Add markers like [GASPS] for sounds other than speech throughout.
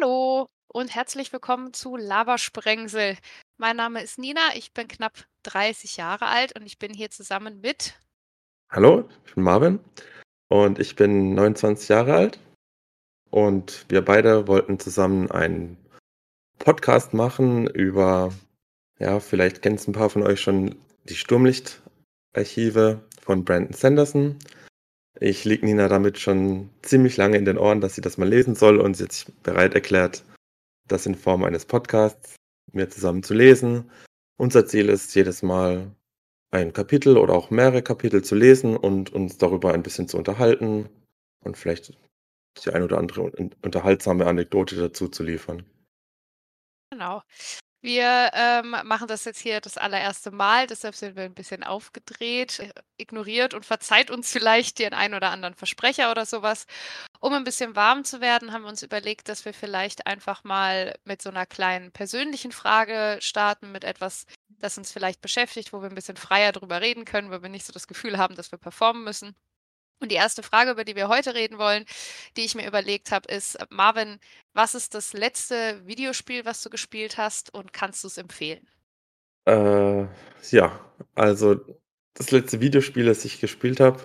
Hallo und herzlich willkommen zu Labersprengsel. Mein Name ist Nina, ich bin knapp 30 Jahre alt und ich bin hier zusammen mit Hallo, ich bin Marvin und ich bin 29 Jahre alt und wir beide wollten zusammen einen Podcast machen über, ja, vielleicht kennen es ein paar von euch schon, die Sturmlichtarchive von Brandon Sanderson. Ich liege Nina damit schon ziemlich lange in den Ohren, dass sie das mal lesen soll und sie hat sich bereit erklärt, das in Form eines Podcasts mir zusammen zu lesen. Unser Ziel ist jedes Mal ein Kapitel oder auch mehrere Kapitel zu lesen und uns darüber ein bisschen zu unterhalten und vielleicht die ein oder andere unterhaltsame Anekdote dazu zu liefern. Genau. Wir ähm, machen das jetzt hier das allererste Mal, deshalb sind wir ein bisschen aufgedreht, äh, ignoriert und verzeiht uns vielleicht den einen oder anderen Versprecher oder sowas. Um ein bisschen warm zu werden, haben wir uns überlegt, dass wir vielleicht einfach mal mit so einer kleinen persönlichen Frage starten, mit etwas, das uns vielleicht beschäftigt, wo wir ein bisschen freier drüber reden können, wo wir nicht so das Gefühl haben, dass wir performen müssen. Und die erste Frage, über die wir heute reden wollen, die ich mir überlegt habe, ist, Marvin, was ist das letzte Videospiel, was du gespielt hast und kannst du es empfehlen? Äh, ja, also das letzte Videospiel, das ich gespielt habe,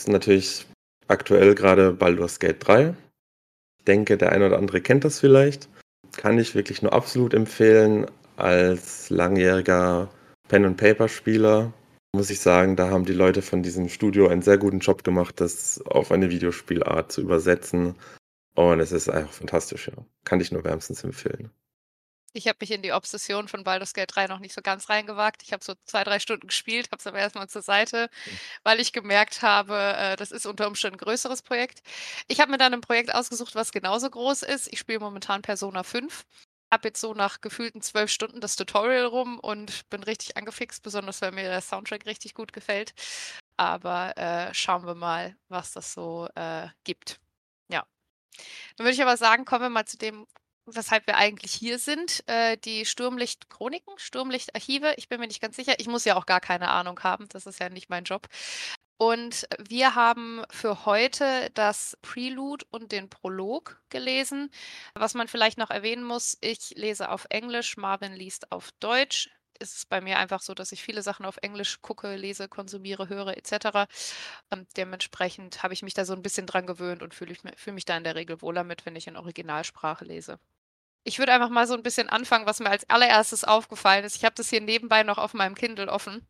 ist natürlich aktuell gerade Baldur's Gate 3. Ich denke, der eine oder andere kennt das vielleicht. Kann ich wirklich nur absolut empfehlen als langjähriger Pen-and-Paper-Spieler muss ich sagen, da haben die Leute von diesem Studio einen sehr guten Job gemacht, das auf eine Videospielart zu übersetzen. Und es ist einfach fantastisch, ja. Kann ich nur wärmstens empfehlen. Ich habe mich in die Obsession von Baldur's Gate 3 noch nicht so ganz reingewagt. Ich habe so zwei, drei Stunden gespielt, habe es aber erstmal zur Seite, mhm. weil ich gemerkt habe, äh, das ist unter Umständen ein größeres Projekt. Ich habe mir dann ein Projekt ausgesucht, was genauso groß ist. Ich spiele momentan Persona 5 habe jetzt so nach gefühlten zwölf Stunden das Tutorial rum und bin richtig angefixt, besonders weil mir der Soundtrack richtig gut gefällt. Aber äh, schauen wir mal, was das so äh, gibt. Ja. Dann würde ich aber sagen, kommen wir mal zu dem, weshalb wir eigentlich hier sind. Äh, die Sturmlicht-Chroniken, Sturmlicht-Archive. Ich bin mir nicht ganz sicher. Ich muss ja auch gar keine Ahnung haben. Das ist ja nicht mein Job. Und wir haben für heute das Prelude und den Prolog gelesen. Was man vielleicht noch erwähnen muss, ich lese auf Englisch, Marvin liest auf Deutsch. Es ist bei mir einfach so, dass ich viele Sachen auf Englisch gucke, lese, konsumiere, höre etc. Und dementsprechend habe ich mich da so ein bisschen dran gewöhnt und fühle fühl mich da in der Regel wohler mit, wenn ich in Originalsprache lese. Ich würde einfach mal so ein bisschen anfangen, was mir als allererstes aufgefallen ist. Ich habe das hier nebenbei noch auf meinem Kindle offen.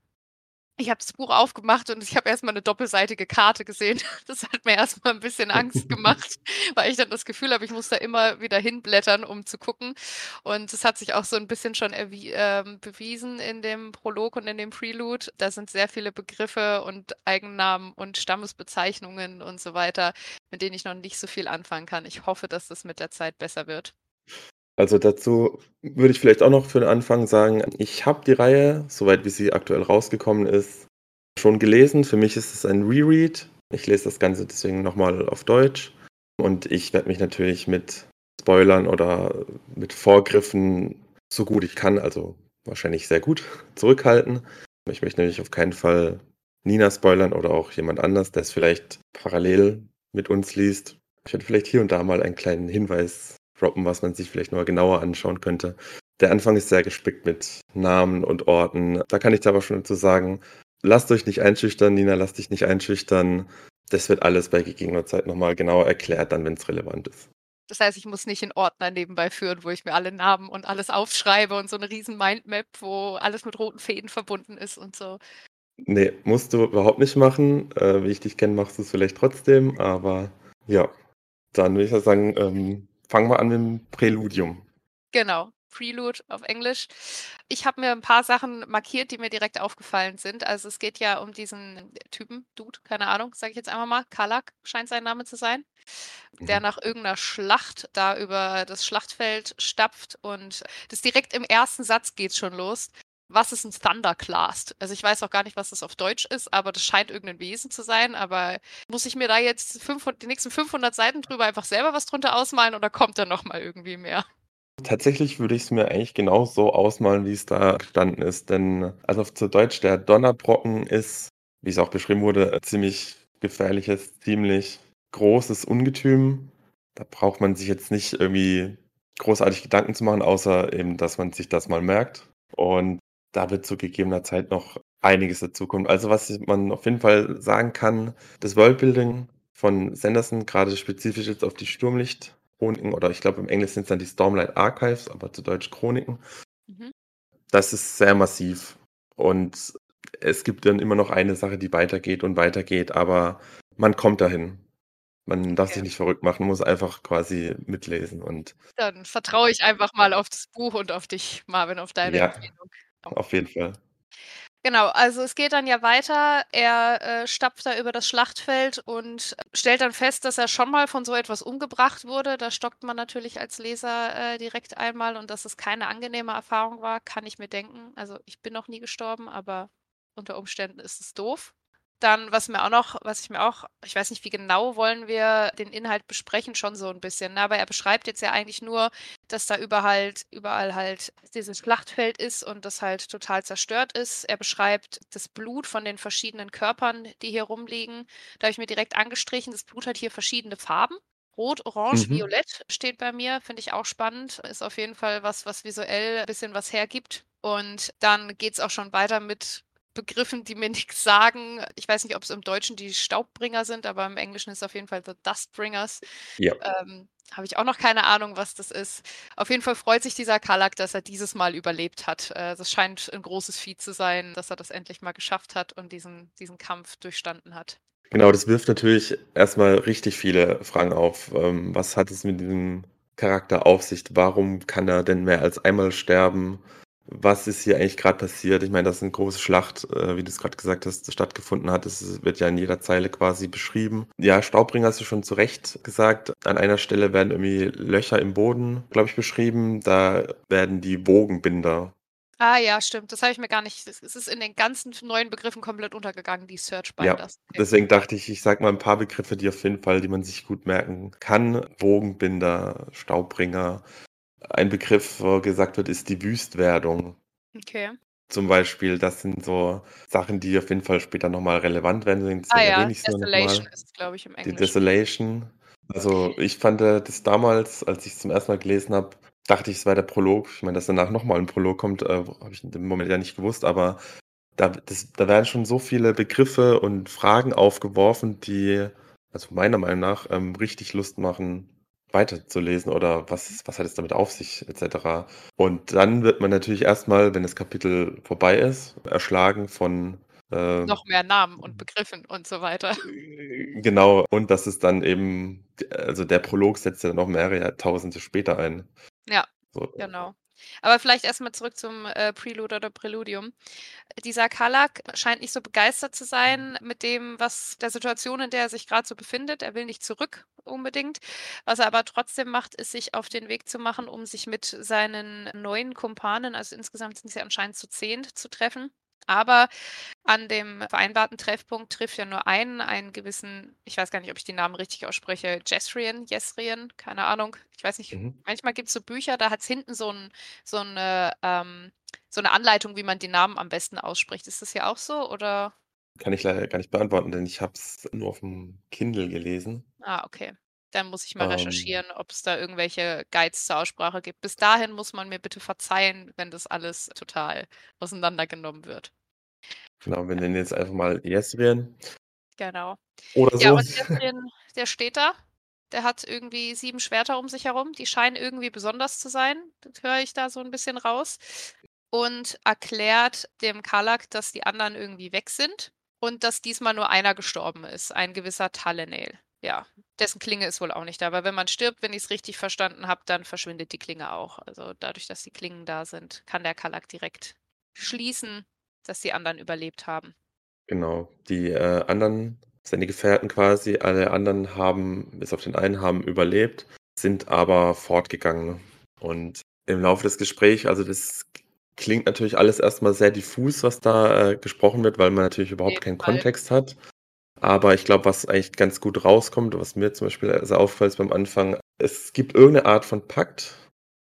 Ich habe das Buch aufgemacht und ich habe erstmal eine doppelseitige Karte gesehen. [LAUGHS] Das hat mir erstmal ein bisschen Angst gemacht, [LAUGHS] weil ich dann das Gefühl habe, ich muss da immer wieder hinblättern, um zu gucken. Und es hat sich auch so ein bisschen schon äh, bewiesen in dem Prolog und in dem Prelude. Da sind sehr viele Begriffe und Eigennamen und Stammesbezeichnungen und so weiter, mit denen ich noch nicht so viel anfangen kann. Ich hoffe, dass das mit der Zeit besser wird. Also dazu würde ich vielleicht auch noch für den Anfang sagen, ich habe die Reihe, soweit wie sie aktuell rausgekommen ist, schon gelesen. Für mich ist es ein Reread. Ich lese das Ganze deswegen nochmal auf Deutsch. Und ich werde mich natürlich mit Spoilern oder mit Vorgriffen so gut ich kann, also wahrscheinlich sehr gut, [LAUGHS] zurückhalten. Ich möchte nämlich auf keinen Fall Nina spoilern oder auch jemand anders, der es vielleicht parallel mit uns liest. Ich werde vielleicht hier und da mal einen kleinen Hinweis droppen, was man sich vielleicht noch genauer anschauen könnte. Der Anfang ist sehr gespickt mit Namen und Orten. Da kann ich aber schon zu sagen, lasst euch nicht einschüchtern, Nina, lasst dich nicht einschüchtern. Das wird alles bei gegebener Zeit nochmal genauer erklärt, dann, wenn es relevant ist. Das heißt, ich muss nicht in Ordner nebenbei führen, wo ich mir alle Namen und alles aufschreibe und so eine riesen Mindmap, wo alles mit roten Fäden verbunden ist und so. Nee, musst du überhaupt nicht machen. Äh, wie ich dich kenne, machst du es vielleicht trotzdem, aber ja. Dann würde ich sagen, ähm, fangen wir an mit dem Präludium. Genau. Prelude auf Englisch. Ich habe mir ein paar Sachen markiert, die mir direkt aufgefallen sind. Also es geht ja um diesen Typen, Dude, keine Ahnung, sage ich jetzt einfach mal. Kalak scheint sein Name zu sein, der mhm. nach irgendeiner Schlacht da über das Schlachtfeld stapft und das direkt im ersten Satz geht schon los was ist ein Thunderclast? Also ich weiß auch gar nicht, was das auf Deutsch ist, aber das scheint irgendein Wesen zu sein. Aber muss ich mir da jetzt 500, die nächsten 500 Seiten drüber einfach selber was drunter ausmalen oder kommt da nochmal irgendwie mehr? Tatsächlich würde ich es mir eigentlich genau so ausmalen, wie es da gestanden ist. Denn also zu Deutsch der Donnerbrocken ist, wie es auch beschrieben wurde, ziemlich gefährliches, ziemlich großes Ungetüm. Da braucht man sich jetzt nicht irgendwie großartig Gedanken zu machen, außer eben, dass man sich das mal merkt. Und da wird zu gegebener Zeit noch einiges dazukommen. Also was man auf jeden Fall sagen kann, das Worldbuilding von Sanderson, gerade spezifisch jetzt auf die Sturmlicht-Chroniken, oder ich glaube im Englischen sind es dann die Stormlight Archives, aber zu Deutsch Chroniken, mhm. das ist sehr massiv. Und es gibt dann immer noch eine Sache, die weitergeht und weitergeht, aber man kommt dahin. Man darf sich nicht verrückt machen, muss einfach quasi mitlesen und Dann vertraue ich einfach mal auf das Buch und auf dich, Marvin, auf deine Ja, Empfehlung. Auf jeden Fall. Genau, also es geht dann ja weiter. Er, äh, stapft da über das Schlachtfeld und stellt dann fest, dass er schon mal von so etwas umgebracht wurde. Da stockt man natürlich als Leser, äh, direkt einmal und dass es keine angenehme Erfahrung war, kann ich mir denken. Also, ich bin noch nie gestorben, aber unter Umständen ist es doof. Dann, was mir auch noch was ich mir auch ich weiß nicht, wie genau wollen wir den Inhalt besprechen, schon so ein bisschen, ne? Aber er beschreibt jetzt ja eigentlich nur, dass da überall überall halt dieses Schlachtfeld ist und das halt total zerstört ist. Er beschreibt das Blut von den verschiedenen Körpern, die hier rumliegen. Da habe ich mir direkt angestrichen, das Blut hat hier verschiedene Farben. Rot, Orange, Mhm. Violett steht bei mir, finde ich auch spannend. Ist auf jeden Fall was, was visuell ein bisschen was hergibt. Und dann geht es auch schon weiter mit Begriffen, die mir nichts sagen. Ich weiß nicht, ob es im Deutschen die Staubbringer sind, aber im Englischen ist es auf jeden Fall The Dustbringers. Ja. Ähm, habe ich auch noch keine Ahnung, was das ist. Auf jeden Fall freut sich dieser Kalak, dass er dieses Mal überlebt hat. Äh, das scheint ein großes Vieh zu sein, dass er das endlich mal geschafft hat und diesen, diesen Kampf durchstanden hat. Genau, das wirft natürlich erstmal richtig viele Fragen auf. Ähm, was hat es mit diesem Charakter auf sich? Warum kann er denn mehr als einmal sterben? Was ist hier eigentlich gerade passiert? Ich meine, das ist eine große Schlacht, äh, wie du es gerade gesagt hast, stattgefunden hat. Das wird ja in jeder Zeile quasi beschrieben. Ja, Staubbringer hast du schon zu Recht gesagt. An einer Stelle werden irgendwie Löcher im Boden, glaube ich, beschrieben. Da werden die Wogenbinder Ah ja, stimmt. Das habe ich mir gar nicht. Es ist in den ganzen neuen Begriffen komplett untergegangen, die Search Ja, Binders. deswegen dachte ich, ich sage mal ein paar Begriffe, die auf jeden Fall, die man sich gut merken kann. Wogenbinder, Staubbringer, ein Begriff, wo gesagt wird, ist die Wüstwerdung. Okay. Zum Beispiel, das sind so Sachen, die auf jeden Fall später nochmal relevant werden. Ah ja, Desolation ist es, glaube ich, im Die Englischen. Desolation. Also ich fand äh, das damals, als ich es zum ersten Mal gelesen habe, dachte ich, es war der Prolog. Ich meine, dass danach nochmal ein Prolog kommt, äh, habe ich dem Moment ja nicht gewusst, aber da, das, da werden schon so viele Begriffe und Fragen aufgeworfen, die, also meiner Meinung nach, ähm, richtig Lust machen, weiterzulesen oder was, was hat es damit auf sich, etc. Und dann wird man natürlich erstmal, wenn das Kapitel vorbei ist, erschlagen von äh, Noch mehr Namen und Begriffen und so weiter. Genau, und das ist dann eben, also der Prolog setzt ja noch mehrere Jahrtausende später ein. Ja, So, genau. Aber vielleicht erstmal zurück zum äh, Prelude oder Präludium. Dieser Kalak scheint nicht so begeistert zu sein mit dem, was der Situation, in der er sich gerade so befindet. Er will nicht zurück unbedingt. Was er aber trotzdem macht, ist, sich auf den Weg zu machen, um sich mit seinen neuen Kumpanen, also insgesamt sind sie anscheinend zu zehn, zu treffen. Aber an dem vereinbarten Treffpunkt trifft ja nur einen, einen gewissen, ich weiß gar nicht, ob ich die Namen richtig ausspreche, Jesrien, Jesrien, keine Ahnung. Ich weiß nicht, Mhm. manchmal gibt es so Bücher, da hat es hinten so, ein, so, eine, ähm, so eine Anleitung, wie man die Namen am besten ausspricht. Ist das ja auch so oder? Kann ich leider gar nicht beantworten, denn ich habe es nur auf dem Kindle gelesen. Ah, okay. Dann muss ich mal Ähm, recherchieren, ob es da irgendwelche Guides zur Aussprache gibt. Bis dahin muss man mir bitte verzeihen, wenn das alles total auseinandergenommen wird. genau, wir nennen jetzt einfach mal Jesrien Genau. oder Ja, so. und Jesrien, der steht da. Der hat irgendwie sieben Schwerter um sich herum. Die scheinen irgendwie besonders zu sein. Das höre ich da so ein bisschen raus. Und erklärt dem Kalak, dass die anderen irgendwie weg sind und dass diesmal nur einer gestorben ist, ein gewisser Talenel. Ja, dessen Klinge ist wohl auch nicht da. Aber wenn man stirbt, wenn ich es richtig verstanden habe, dann verschwindet die Klinge auch. Also dadurch, dass die Klingen da sind, kann der Kalak direkt schließen, dass die anderen überlebt haben. Genau, die äh, anderen, seine Gefährten quasi, alle anderen haben, bis auf den einen, haben überlebt, sind aber fortgegangen. Und im Laufe des Gesprächs, also das klingt natürlich alles erstmal sehr diffus, was da äh, gesprochen wird, weil man natürlich überhaupt keinen Fall. Kontext hat. Aber ich glaube, was eigentlich ganz gut rauskommt, was mir zum Beispiel sehr auffällt beim Anfang, es gibt irgendeine Art von Pakt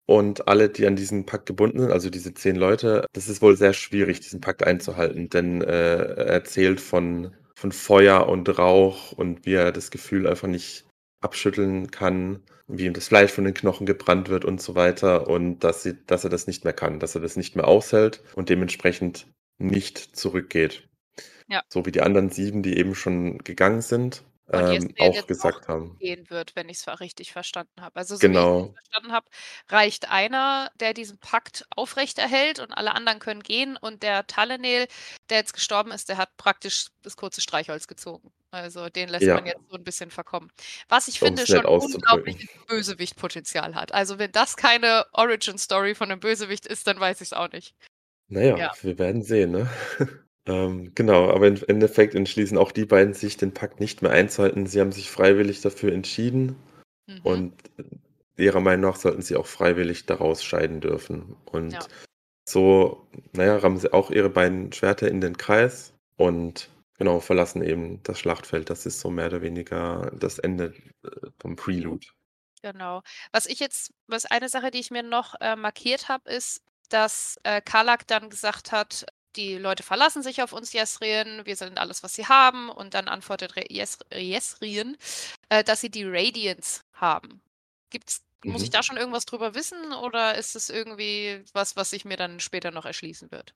und alle, die an diesen Pakt gebunden sind, also diese zehn Leute, das ist wohl sehr schwierig, diesen Pakt einzuhalten, denn äh, er erzählt von, von Feuer und Rauch und wie er das Gefühl einfach nicht abschütteln kann, wie ihm das Fleisch von den Knochen gebrannt wird und so weiter und dass, sie, dass er das nicht mehr kann, dass er das nicht mehr aushält und dementsprechend nicht zurückgeht. Ja. So wie die anderen sieben, die eben schon gegangen sind, ähm, auch gesagt haben. gehen wird, wenn ich's richtig verstanden habe. Also, so wie ich Genau. es verstanden habe, reicht einer, der diesen Pakt aufrechterhält und alle anderen können gehen und der Talenel, der jetzt gestorben ist, der hat praktisch das kurze Streichholz gezogen. Also, den lässt man Ja. jetzt so 'n bisschen verkommen. Was ich Um finde, es schon unglaubliches Bösewicht-Potenzial hat. Also, wenn das keine Origin-Story von 'nem Bösewicht ist, dann weiß ich's auch nicht. Na ja, Ja. wir werden sehen, ne? [LAUGHS] Ähm, genau, aber im Endeffekt entschließen auch die beiden sich, den Pakt nicht mehr einzuhalten. Sie haben sich freiwillig dafür entschieden Mhm. und ihrer Meinung nach sollten sie auch freiwillig daraus scheiden dürfen. Und Ja. so, na ja, rammen sie auch ihre beiden Schwerter in den Kreis und genau, verlassen eben das Schlachtfeld. Das ist so mehr oder weniger das Ende, äh, vom Prelude. Genau. Was ich jetzt was eine Sache, die ich mir noch, äh, markiert habe, ist, dass, äh, Karlach dann gesagt hat: „Die Leute verlassen sich auf uns Jesrien, wir sind alles, was sie haben.“ Und dann antwortet Jes Jesrien, äh, dass sie die Radiants haben. Gibt's muss ich Mhm. da schon irgendwas drüber wissen oder ist es irgendwie was, was sich mir dann später noch erschließen wird?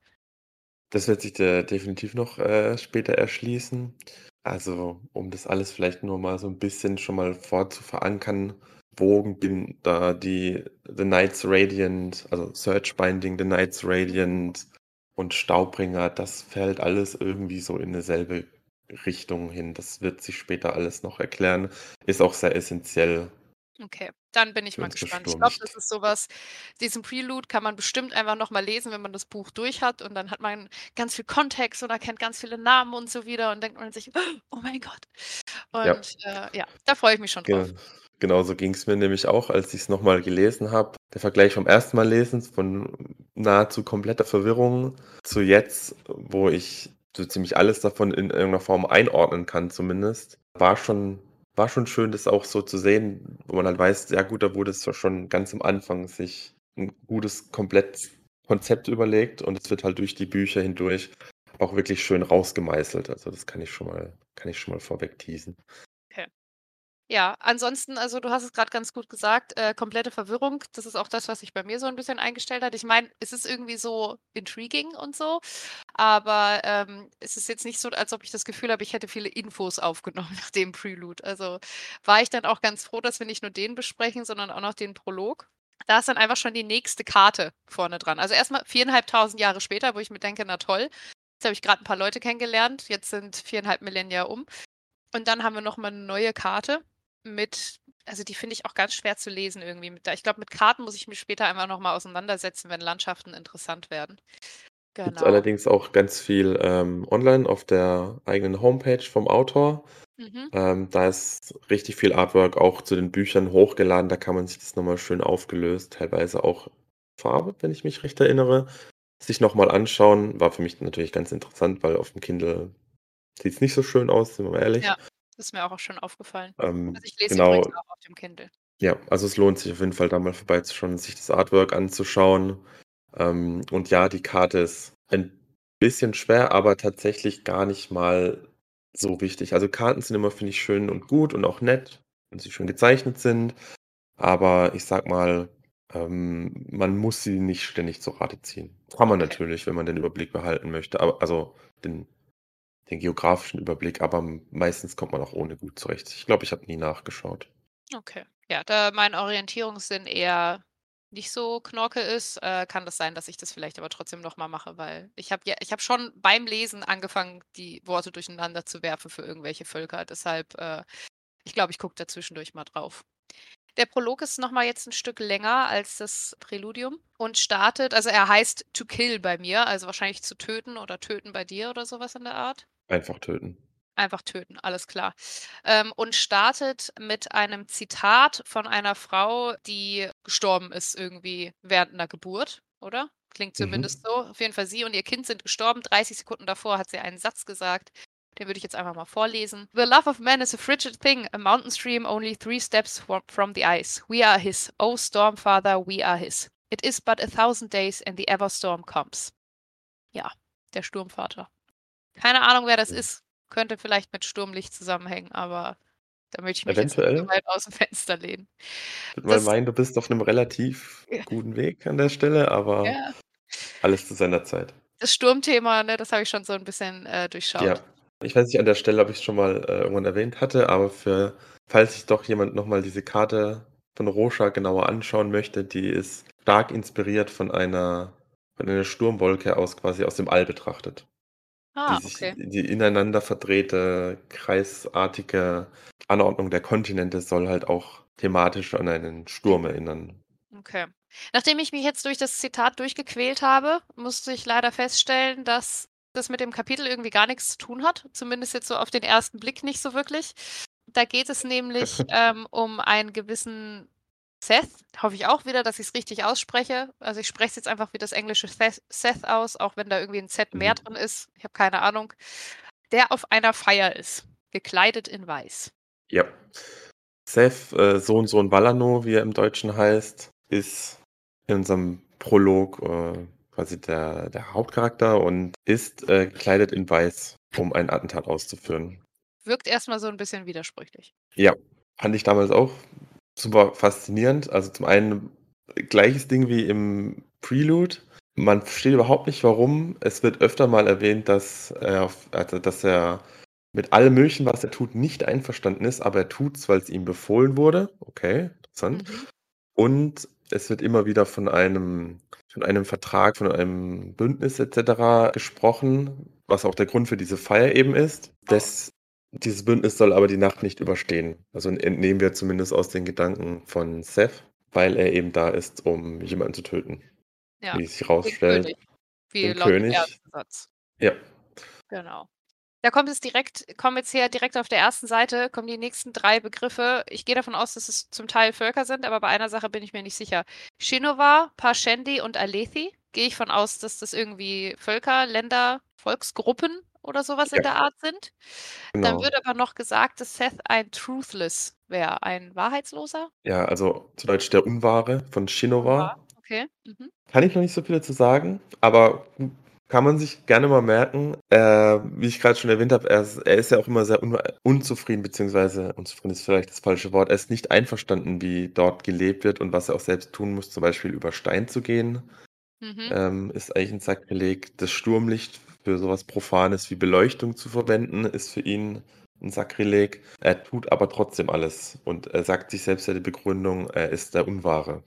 Das wird sich dir definitiv noch, äh, später erschließen. Also, um das alles vielleicht nur mal so 'n bisschen schon mal vorzuverankern, wogen bin da die The Knights Radiant, also Searchbinding, The Knights Radiant und Staubbringer, das fällt alles irgendwie so in 'ne selbe Richtung hin. Das wird sich später alles noch erklären. Ist auch sehr essenziell. Okay, dann bin ich Für mal gespannt. Ich glaube, das ist so was diesen Prelude kann man bestimmt einfach noch mal lesen, wenn man das Buch durch hat und dann hat man ganz viel Kontext und erkennt ganz viele Namen und so wieder und denkt man sich: [GASPS] „Oh mein Gott.“ Ja. Und, äh, ja, da freue ich mich schon drauf. Ge genau so ging's mir nämlich auch, als ich's noch mal gelesen habe. Der Vergleich vom ersten Mal lesen von nahezu kompletter Verwirrung zu jetzt, wo ich so ziemlich alles davon in irgend 'ner Form einordnen kann zumindest, war schon war schon schön, das auch so zu sehen, wo man halt weiß, ja gut, da wurde es schon ganz am Anfang sich 'n gutes Komplettkonzept überlegt und es wird halt durch die Bücher hindurch auch wirklich schön rausgemeißelt. Also, das kann ich schon mal kann ich schon mal vorweg teasen. Ja, ansonsten also, du hast es grad ganz gut gesagt, äh, komplette Verwirrung. Das ist auch das, was sich bei mir so 'n bisschen eingestellt hat. Ich meine, es ist irgendwie so intriguing und so, aber, ähm, es ist jetzt nicht so, als ob ich das Gefühl habe, ich hätte viele Infos aufgenommen [LAUGHS] nach dem Prelude. Also, war ich dann auch ganz froh, dass wir nicht nur den besprechen, sondern auch noch den Prolog. Da ist dann einfach schon die nächste Karte vorne dran. Also, erst mal 4.500 Jahre später, wo ich mir denke: „Na toll, jetzt habe ich grad 'n paar Leute kennengelernt. Jetzt sind 4,5 Millennia um.“ Und dann haben wir noch mal 'ne neue Karte mit also, die finde ich auch ganz schwer zu lesen irgendwie ich glaube, mit Karten muss ich mich später einfach noch mal auseinandersetzen, wenn Landschaften interessant werden. Genau. allerdings auch ganz viel, ähm, online auf der eigenen Homepage vom Autor. Mhm. Ähm, da ist richtig viel Artwork auch zu den Büchern hochgeladen. Da kann man sich das noch mal schön aufgelöst, teilweise auch Farbe, wenn ich mich recht erinnere, sich noch mal anschauen. War für mich natürlich ganz interessant, weil auf'm Kindle sieht's nicht so schön aus, sind wir mal ehrlich. Ja, ist mir auch schon aufgefallen. Ähm, Also, ich lese genau. übrigens auch auf dem Kindle. Ja, also, es lohnt sich auf jeden Fall, da mal vorbeizuschauen sich das Artwork anzuschauen. Ähm, und ja, die Karte ist ein bisschen schwer, aber tatsächlich gar nicht mal so wichtig. Also, Karten sind immer, finde ich, schön und gut und auch nett, wenn sie schön gezeichnet sind. Aber ich sage mal, ähm, man muss sie nicht ständig zu Rate ziehen. Kann man natürlich, wenn man den Überblick behalten möchte, aber also, den den geografischen Überblick, aber meistens kommt man auch ohne gut zurecht. Ich glaube, ich habe nie nachgeschaut. Okay. Ja, da mein Orientierungssinn eher nicht so Knorke ist, äh, kann das sein, dass ich das vielleicht aber trotzdem noch mal mache, weil ich habe ja ich habe schon beim Lesen angefangen, die Worte durcheinander zu werfen für irgendwelche Völker. Deshalb, äh, ich glaube, ich gucke da zwischendurch mal drauf. Der Prolog ist noch mal jetzt 'n Stück länger als das Präludium und startet also, er heißt „to kill“ bei mir, also, wahrscheinlich zu töten oder töten bei dir oder so was in der Art? Einfach töten. Einfach töten, alles klar. Ähm, und startet mit einem Zitat von einer Frau, die gestorben ist irgendwie während 'ner Geburt, oder? Klingt zumindest Mhm. so. Auf jeden Fall sie und ihr Kind sind gestorben. 30 Sekunden davor hat sie einen Satz gesagt, den würde ich jetzt einfach mal vorlesen. „The love of man is a frigid thing, a mountain stream only 3 steps fro from the ice. We are his. O storm father, we are his. It is but a thousand days and the ever storm comes.“ Ja, der Sturmvater. Keine Ahnung, wer das ist. Könnte vielleicht mit Sturmlicht zusammenhängen, aber Da möchte ich mich jetzt nicht so Eventuell. weit aus'm Fenster lehnen. Ich würde mal meinen, du bist auf 'nem relativ Ja. guten Weg an der Stelle, aber Ja. alles zu seiner Zeit. Das Sturmthema, ne, das habe ich schon so 'n bisschen, äh, Ja. durchschaut. Ich weiß nicht an der Stelle, ob ich's schon mal, äh, irgendwann erwähnt hatte, aber für falls sich doch jemand noch mal diese Karte von Rorschach genauer anschauen möchte, die ist stark inspiriert von einer von einer Sturmwolke aus quasi aus dem All betrachtet. Die Ah, sich okay. die ineinander verdrehte, kreisartige Anordnung der Kontinente soll halt auch thematisch an einen Sturm erinnern. Okay. Nachdem ich mich jetzt durch das Zitat durchgequält habe, musste ich leider feststellen, dass das mit dem Kapitel irgendwie gar nix zu tun hat, zumindest jetzt so auf den 1. Blick nicht so wirklich. Da geht es nämlich, [LAUGHS] ähm, um einen gewissen Seth, hoffe ich auch wieder, dass ich's richtig ausspreche. Also, ich spreche es jetzt einfach wie das englische Seth aus, auch wenn da irgendwie 'n Z mehr Mhm. drin ist. Ich habe keine Ahnung. Der auf einer Feier ist, gekleidet in weiß. Ja. Seth, äh, Sohn Sohn Vallano, wie er im Deutschen heißt, ist in unserem Prolog, äh, quasi der der Hauptcharakter und ist, äh, gekleidet in weiß, um ein Attentat auszuführen. Wirkt erst mal so 'n bisschen widersprüchlich. Ja, fand ich damals auch super faszinierend. Also, zum einen gleiches Ding wie im Prelude. Man versteht überhaupt nicht, warum. Es wird öfter mal erwähnt, dass er also, dass er mit allem Möglichen, was er tut, nicht einverstanden ist, aber er tut's, weil's ihm befohlen wurde. Okay, interessant. Mhm. Und es wird immer wieder von einem von einem Vertrag, von einem Bündnis et cetera gesprochen, was auch der Grund für diese Feier eben ist. Das dieses Bündnis soll aber die Nacht nicht überstehen. Also, entnehmen wir zumindest aus den Gedanken von Seth, weil er eben da ist, um jemanden zu töten. Ja, Wie sich rausstellt wie den laut König. 1. Satz. Ja. Genau. Da kommt es direkt kommen jetzt hier direkt auf der 1. Seite kommen die nächsten 3 Begriffe. Ich gehe davon aus, dass es zum Teil Völker sind, aber bei einer Sache bin ich mir nicht sicher. Shinova, Parshendi und Alethi. Gehe ich von aus, dass das irgendwie Völker, Länder, Volksgruppen oder so was in Ja. der Art sind. Dann Genau. wird aber noch gesagt, dass Seth ein Truthless wäre, ein Wahrheitsloser? Ja, also, zu Deutsch der Unwahre von Shinova. okay. Mhm. Kann ich noch nicht so viel dazu sagen, aber kann man sich gerne mal merken. Äh, wie ich grad schon erwähnt habe, er ist er ist ja auch immer sehr unwa unzufrieden, beziehungsweise unzufrieden ist vielleicht das falsche Wort. Er ist nicht einverstanden, wie dort gelebt wird und was er auch selbst tun muss, zum Beispiel über Stein zu gehen, Mhm. ähm, ist eigentlich 'n Sakrileg. Das Sturmlicht für so was Profanes wie Beleuchtung zu verwenden, ist für ihn 'n Sakrileg. Er tut aber trotzdem alles und er sagt sich selbst ja die Begründung, er ist der Unwahre.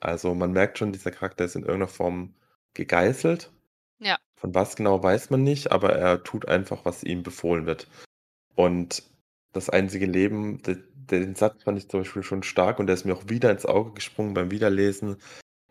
Also, man merkt schon, dieser Charakter ist in irgend 'ner Form gegeißelt. Ja. Von was genau, weiß man nicht, aber er tut einfach, was ihm befohlen wird. Und das einzige Leben de den Satz fand ich zum Beispiel schon stark und der ist mir auch wieder ins Auge gesprungen beim Wiederlesen.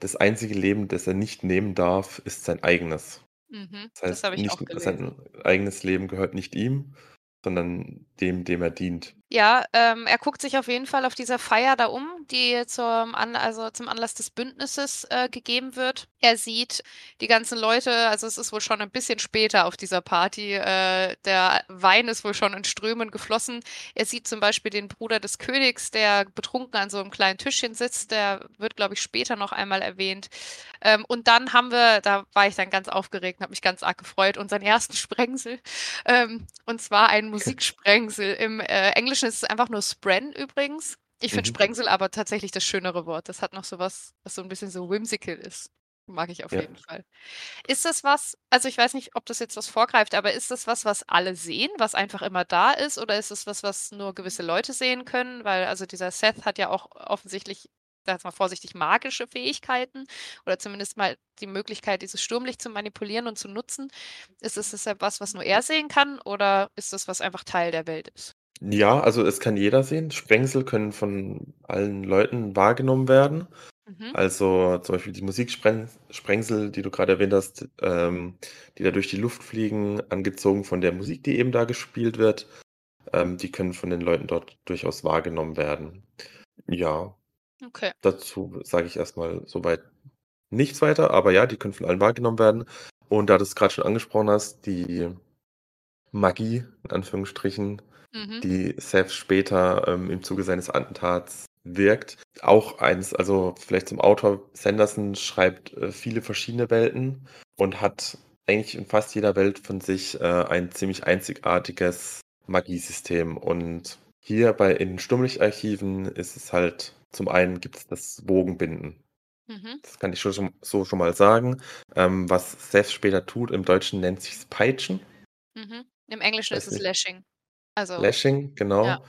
Das einzige Leben, das er nicht nehmen darf, ist sein eigenes. Mhm, Das das habe heißt, ich nicht auch gelesen. sein eigenes Leben gehört nicht ihm, sondern dem, dem er dient. Ja, ähm, er guckt sich auf jeden Fall auf dieser Feier da um, die zum An also, zum Anlass des Bündnisses, äh, gegeben wird. Er sieht die ganzen Leute also, es ist wohl schon 'n bisschen später auf dieser Party. Äh, der Wein ist wohl schon in Strömen geflossen. Er sieht zum Beispiel den Bruder des Königs, der betrunken an so 'nem kleinen Tischchen sitzt. Der wird, glaube ich, später noch einmal erwähnt. Ähm, und dann haben wir da war ich dann ganz aufgeregt und habe mich ganz arg gefreut, unseren 1. [LAUGHS] Sprengsel. Ähm, und zwar ein Musiksprengsel. Im, äh, Englischen ist es einfach nur Spren übrigens. Ich finde Mhm. Sprengsel aber tatsächlich das schönere Wort. Das hat noch so was, was so 'n bisschen so whimsical ist. Mag ich auf Ja. jeden Fall. Ist das was also, ich weiß nicht, ob das jetzt was vorgreift, aber ist das was, was alle sehen, was einfach immer da ist? Oder ist es was, was nur gewisse Leute sehen können? Weil also, dieser Seth hat ja auch offensichtlich, jetzt mal vorsichtig, magische Fähigkeiten oder zumindest mal die Möglichkeit, dieses Sturmlicht zu manipulieren und zu nutzen. Ist es deshalb was, was nur er sehen kann oder ist das, was einfach Teil der Welt ist? Ja, also, es kann jeder sehen. Sprengsel können von allen Leuten wahrgenommen werden. Mhm. Also, zum Beispiel die Musikspren Sprengsel, die du grade erwähnt hast, ähm, die da durch die Luft fliegen, angezogen von der Musik, die eben da gespielt wird. Ähm, die können von den Leuten dort durchaus wahrgenommen werden. Ja. Okay. Dazu sage ich erst mal so weit nichts weiter, aber ja, die können von allen wahrgenommen werden. Und da du's grad schon angesprochen hast, die Magie in Anführungsstrichen, Mhm. die Seth später, ähm, im Zuge seines Attentats wirkt. Auch eins also, vielleicht zum Autor. Sanderson schreibt, äh, viele verschiedene Welten und hat eigentlich in fast jeder Welt von sich, äh, ein ziemlich einzigartiges Magiesystem. Und Hier bei in Stummlicharchiven ist es halt zum einen gibt es das Bogenbinden. Mhm. Das kann ich schon so schon mal sagen. Ähm, was Seth später tut, im Deutschen nennt sich's Peitschen. Mhm. Im Englischen ist es nicht. Lashing. Also Lashing, ja. genau.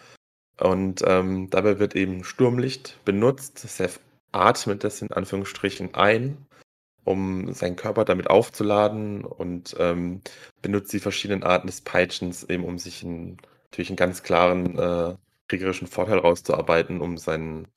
Und, ähm, dabei wird eben Sturmlicht benutzt. Seth atmet das in Anführungsstrichen ein, um seinen Körper damit aufzuladen und, ähm, benutzt die verschiedenen Arten des Peitschens eben, um sich 'n natürlich 'n ganz klaren, äh, kriegerischen Vorteil rauszuarbeiten, um seinen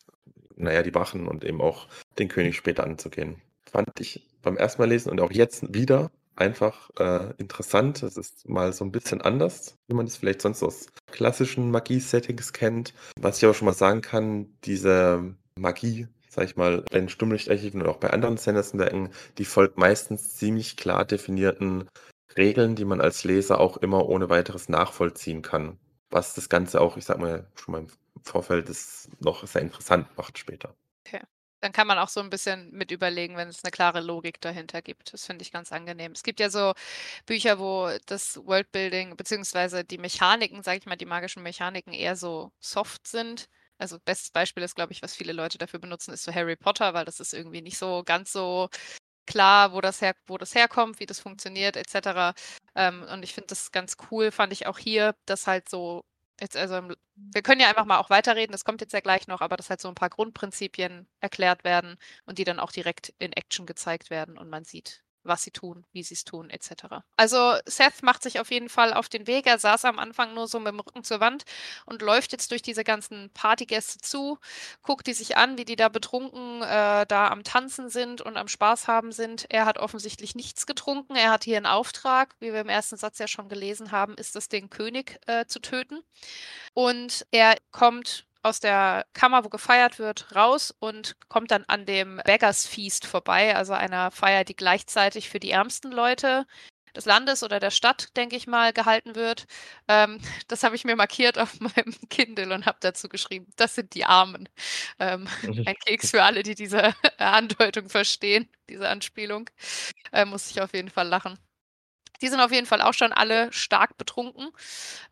na ja, die Wachen und eben auch den König später anzugehen. Fand ich beim ersten Mal lesen und auch jetzt wieder einfach, äh, interessant. Es ist mal so 'n bisschen anders, wie man das vielleicht sonst aus klassischen Magie-Settings kennt. Was ich aber schon mal sagen kann, diese Magie, sage ich mal, in Stummlicharchiven und auch bei anderen Sanderson-Werken, die folgt meistens ziemlich klar definierten Regeln, die man als Leser auch immer ohne Weiteres nachvollziehen kann. Was das Ganze auch, ich sage mal, schon mal im Vorfeld das noch sehr interessant macht später. Okay. Dann kann man auch so 'n bisschen mit überlegen, wenn es 'ne klare Logik dahinter gibt. Das finde ich ganz angenehm. Es gibt ja so Bücher, wo das Worldbuilding beziehungsweise die Mechaniken, sage ich mal, die magischen Mechaniken eher so soft sind. Also, bestes Beispiel ist, glaube ich, was viele Leute dafür benutzen, ist so Harry Potter, weil das ist irgendwie nicht so ganz so klar, wo das her wo das herkommt, wie das funktioniert et cetera. Ähm, und ich finde das ganz cool, fand ich auch hier, dass halt so jetzt also wir können ja einfach mal auch weiterreden, das kommt jetzt ja gleich noch, aber dass halt so 'n paar Grundprinzipien erklärt werden und die dann auch direkt in Action gezeigt werden und man sieht, was sie tun, wie sie's tun et cetera. Also, Seth macht sich auf jeden Fall auf den Weg. Er saß am Anfang nur so mit'm Rücken zur Wand und läuft jetzt durch diese ganzen Partygäste zu, guckt die sich an, wie die da betrunken, äh, da am Tanzen sind und am Spaß haben sind. Er hat offensichtlich nichts getrunken. Er hat hier 'n Auftrag, wie wir im ersten Satz ja schon gelesen haben, ist es, den König, äh, zu töten. Und er kommt aus der Kammer, wo gefeiert wird, raus und kommt dann an dem Beggars Feast vorbei, also einer Feier, die gleichzeitig für die ärmsten Leute des Landes oder der Stadt, denke ich mal, gehalten wird. Ähm, [LAUGHS] das habe ich mir markiert auf [LAUGHS] meinem Kindle und habe dazu geschrieben: „Das sind die Armen.“ Ähm, ein Keks für alle, die diese [LAUGHS] Andeutung verstehen, diese Anspielung. Äh, musste ich auf jeden Fall lachen. Die sind auf jeden Fall auch schon alle stark betrunken.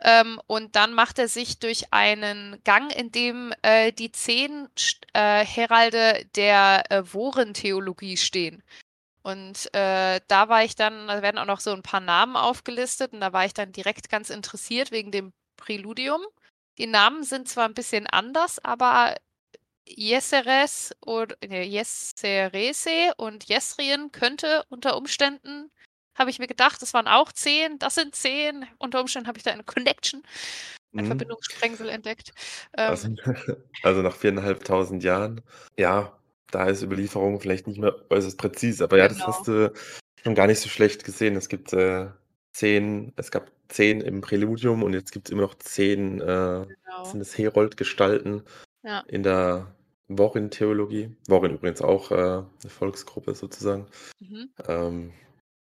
Ähm, und dann macht er sich durch einen Gang, in dem, äh, die 10 st äh, Heralde der, äh, Voren-Theologie stehen. Und, äh, da war ich dann da werden auch noch so 'n paar Namen aufgelistet und da war ich dann direkt ganz interessiert wegen dem Präludium. Die Namen sind zwar 'n bisschen anders, aber Yeseres od ne, Yeserese und Jezrien könnte unter Umständen habe ich mir gedacht, das waren auch 10, das sind 10. Unter Umständen habe ich da eine Connection, ein Mhm. Verbindungssprengsel entdeckt. Also [LAUGHS] also nach 4.500 Jahren, ja, da ist Überlieferung vielleicht nicht mehr äußerst präzise, aber ja, das Genau. hast du schon gar nicht so schlecht gesehen. Es gibt, äh, 10 es gab 10 im Präludium und jetzt gibt's immer noch 10, äh, Genau. sind es Herold-Gestalten Ja. in der Vorin-Theologie. Vorin übrigens auch, äh, 'ne Volksgruppe sozusagen. Mhm. Ähm,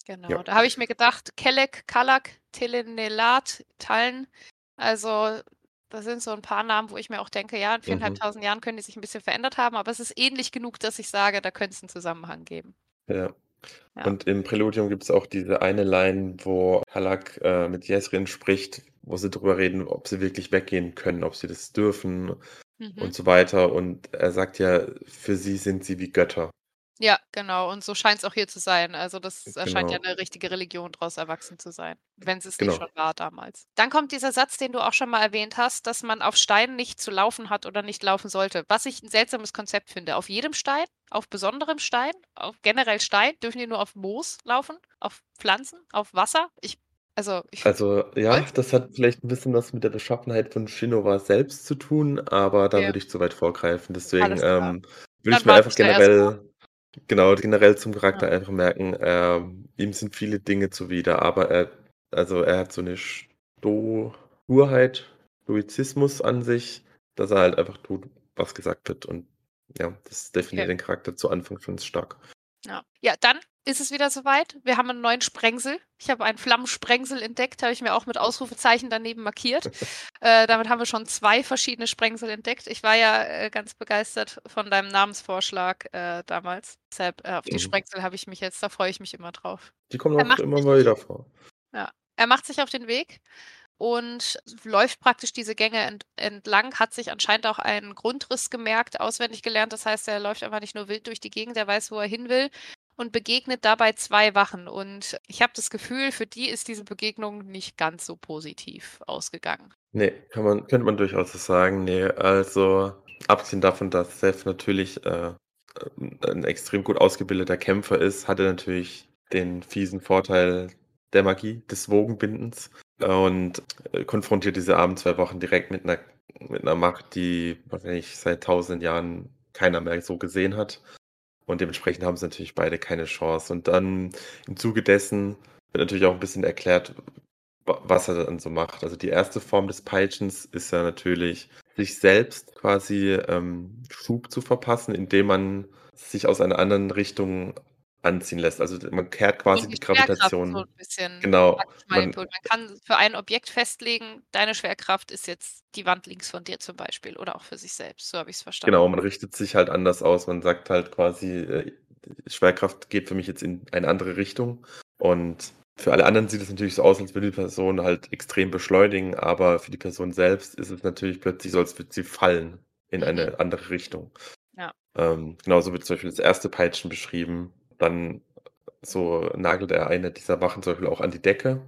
Genau, ja. da habe ich mir gedacht, Kelek, Kalak, Telenelat, Tallen. Also, da sind so 'n paar Namen, wo ich mir auch denke, ja, in Mhm. 4.500 Jahren können die sich 'n bisschen verändert haben, aber es ist ähnlich genug, dass ich sage, da könnte es 'n Zusammenhang geben. Ja. Ja. Und im Präludium gibt's auch diese eine Line, wo Kalak, äh, mit Jezrien spricht, wo sie drüber reden, ob sie wirklich weggehen können, ob sie das dürfen Mhm. und so weiter. Und er sagt ja, für sie sind sie wie Götter. Ja, genau. Und so scheint's auch hier zu sein. Also, das da scheint ja Genau. 'ne richtige Religion draus erwachsen zu sein, wenn sie's nicht schon Genau. war damals. Dann kommt dieser Satz, den du auch schon mal erwähnt hast, dass man auf Steinen nicht zu laufen hat oder nicht laufen sollte, was ich 'n seltsames Konzept finde. Auf jedem Stein, auf besonderem Stein, auf generell Stein? Dürfen die nur auf Moos laufen, auf Pflanzen, auf Wasser? Ich also, ich Also, ja, das hat vielleicht 'n bisschen was mit der Beschaffenheit von Shinowa selbst zu tun, aber da Okay. würde ich zu weit vorgreifen. Deswegen, ähm, würde ich mir einfach generell genau, generell zum. Charakter einfach merken, ähm, ihm sind viele Dinge zuwider, aber er also, er hat so 'ne Sto Sturheit, Stoizismus an sich, dass er halt einfach tut, was gesagt wird und ja, das definiert Okay. den Charakter zu Anfang schon stark. Ja. Ja, dann ist es wieder so weit. Wir haben 'n neuen Sprengsel. Ich habe einen Flammensprengsel entdeckt, habe ich mir auch mit Ausrufezeichen daneben markiert. [LAUGHS] Äh, damit haben wir schon 2 verschiedene Sprengsel entdeckt. Ich war ja, äh, ganz begeistert von deinem Namensvorschlag, äh, damals. Deshalb, äh, auf die. Sprengsel habe ich mich jetzt da freue ich mich immer drauf. Die kommen auch immer mal wieder vor. ja, er macht sich auf den Weg und läuft praktisch diese Gänge ent entlang, hat sich anscheinend auch einen Grundriss gemerkt, auswendig gelernt. Das heißt, er läuft einfach nicht nur wild durch die Gegend, er weiß, wo er hin will und begegnet dabei zwei Wachen. Und ich habe das Gefühl, für die ist diese Begegnung nicht ganz so positiv ausgegangen. Ne, kann man könnte man durchaus so sagen. Ne, also, abgesehen davon, dass Seth natürlich, äh, ähm, 'n extrem gut ausgebildeter Kämpfer ist, hat er natürlich den fiesen Vorteil der Magie, des Wogenbindens und, äh, konfrontiert diese armen 2 Wachen direkt mit 'ner mit 'ner Macht, die wahrscheinlich seit tausenden Jahren keiner mehr so gesehen hat. Und dementsprechend haben sie natürlich beide keine Chance. Und dann im Zuge dessen wird natürlich auch 'n bisschen erklärt, wa was er dann so macht. Also, die erste Form des Peitschens ist ja natürlich, sich selbst quasi, ähm, Schub zu verpassen, indem man sich aus einer anderen Richtung anziehen lässt. Also, man kehrt quasi Und die die Schwerkraft so Gravitation 'n bisschen genau, man Man kann für ein Objekt festlegen, deine Schwerkraft ist jetzt die Wand links von dir zum Beispiel oder auch für sich selbst. So habe ich's verstanden. Genau, man richtet sich halt anders aus. Man sagt halt quasi, äh, Schwerkraft geht für mich jetzt in eine andere Richtung. Und für alle anderen sieht es natürlich so aus, als würde die Person halt extrem beschleunigen, aber für die Person selbst ist es natürlich plötzlich so, als würde sie fallen in Mhm. eine andere Richtung. Ja. Ähm, genauso wird zum Beispiel das erste Peitschen beschrieben. Dann so nagelt er eine dieser Wachen zum Beispiel auch an die Decke,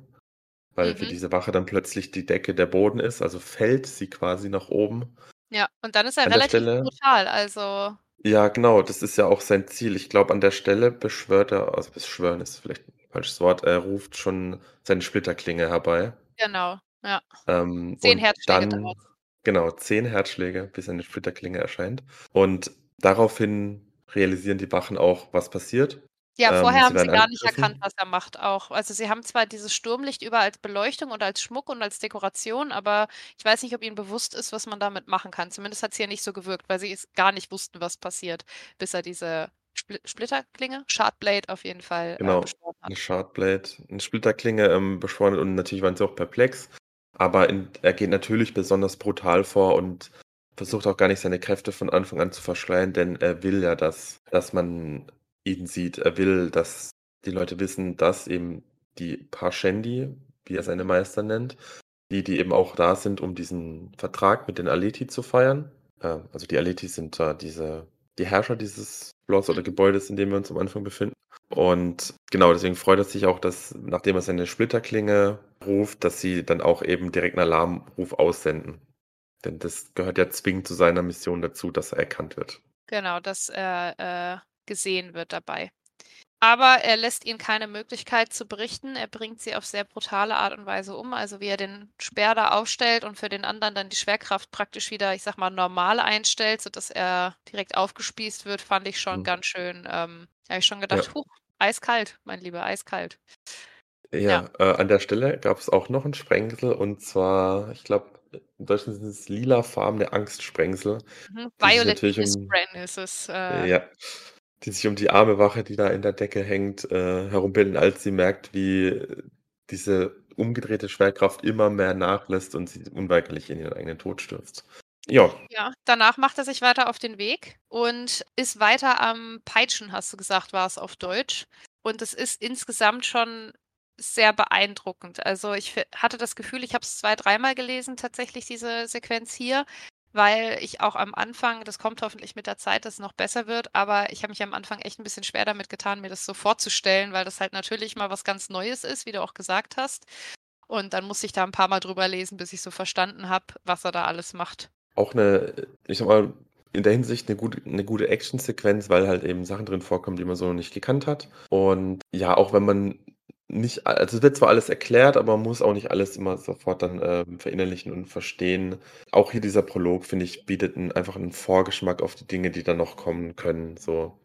weil für Mhm. diese Wache dann plötzlich die Decke der Boden ist, also fällt sie quasi nach oben. Ja, und dann ist er An relativ Stelle brutal, also Ja, genau, das ist ja auch sein Ziel. Ich glaube, an der Stelle beschwört er also, beschwören ist vielleicht 'n falsches Wort. Er ruft schon seine Splitterklinge herbei. Genau, ja. Ähm, 10 und Herzschläge dann genau, 10 Herzschläge, bis seine Splitterklinge erscheint. Und daraufhin realisieren die Wachen auch, was passiert. Ja, Ähm, vorher haben sie gar nicht erkannt, was er macht auch. Also, sie haben zwar dieses Sturmlicht überall als Beleuchtung und als Schmuck und als Dekoration, aber ich weiß nicht, ob ihnen bewusst ist, was man damit machen kann. Zumindest hat's hier nicht so gewirkt, weil sie es gar nicht wussten, was passiert, bis er diese Spli Splitterklinge? Shardblade auf jeden Fall, äh, Genau, beschworen 'ne hat. Shardblade, 'ne Splitterklinge, ähm, beschworen und natürlich waren sie auch perplex. Aber in er geht natürlich besonders brutal vor und versucht auch gar nicht seine Kräfte von Anfang an zu verschleiern, denn er will ja, dass dass man ihn sieht. Er will, dass die Leute wissen, dass eben die Parshendi, wie er seine. Meister nennt, die die eben auch da sind, um diesen Vertrag mit den Alethi zu feiern. Ähm, also, die Alethi sind da diese die Herrscher dieses Schloss oder. Gebäudes, in dem wir uns am Anfang befinden. Und genau, deswegen freut er sich auch, dass, nachdem er seine Splitterklinge ruft, dass sie dann auch eben direkt 'n Alarmruf aussenden. Denn das gehört ja zwingend zu seiner Mission dazu, dass er erkannt wird. Genau, dass er, äh, gesehen wird dabei. Aber er lässt ihnen keine Möglichkeit zu berichten. Er bringt sie auf sehr brutale Art und Weise um. Also, wie er den Speer da aufstellt und für den anderen dann die Schwerkraft praktisch wieder, ich sage mal, normal einstellt, sodass er direkt aufgespießt wird, fand ich schon Mhm. ganz schön ähm, da habe ich schon Ja. gedacht: „Huch, eiskalt, mein Lieber, eiskalt.“ Ja. Ja, äh, an der Stelle gab's auch noch 'n Sprengsel und zwar, ich glaube, im Deutschen sind es lilafarbene Angstsprengsel, Mhm, Violet natürlich um ist es, äh ja, die sich um die arme Wache, die da in der Decke hängt, äh, herumbilden, als sie merkt, wie diese umgedrehte Schwerkraft immer mehr nachlässt und sie unweigerlich in ihren eigenen Tod stürzt. Ja. Ja, danach macht er sich weiter auf den Weg und ist weiter am Peitschen, hast du gesagt, war's auf Deutsch. Und es ist insgesamt schon sehr beeindruckend. Also, ich hatte das Gefühl, ich habe es zwei dreimal gelesen tatsächlich, diese Sequenz hier, weil ich auch am Anfang das kommt hoffentlich mit der Zeit, dass es noch besser wird, aber ich habe mich am Anfang echt 'n bisschen schwer damit getan, mir das so vorzustellen, weil das halt natürlich mal was ganz Neues ist, wie du auch gesagt hast. Und dann musste ich da 'n paarmal drüber lesen, bis ich so verstanden habe, was er da alles macht. Auch 'ne, äh, ich sage mal, in der Hinsicht 'ne gute 'ne gute Actionsequenz, weil halt eben Sachen drin vorkommen, die man so noch nicht gekannt hat. Und ja, auch wenn man nicht also, es wird zwar alles erklärt, aber man muss auch nicht alles immer sofort dann, ähm, verinnerlichen und verstehen. Auch hier dieser Prolog, finde ich, bietet 'n einfach 'n Vorgeschmack auf die Dinge, die dann noch kommen können, so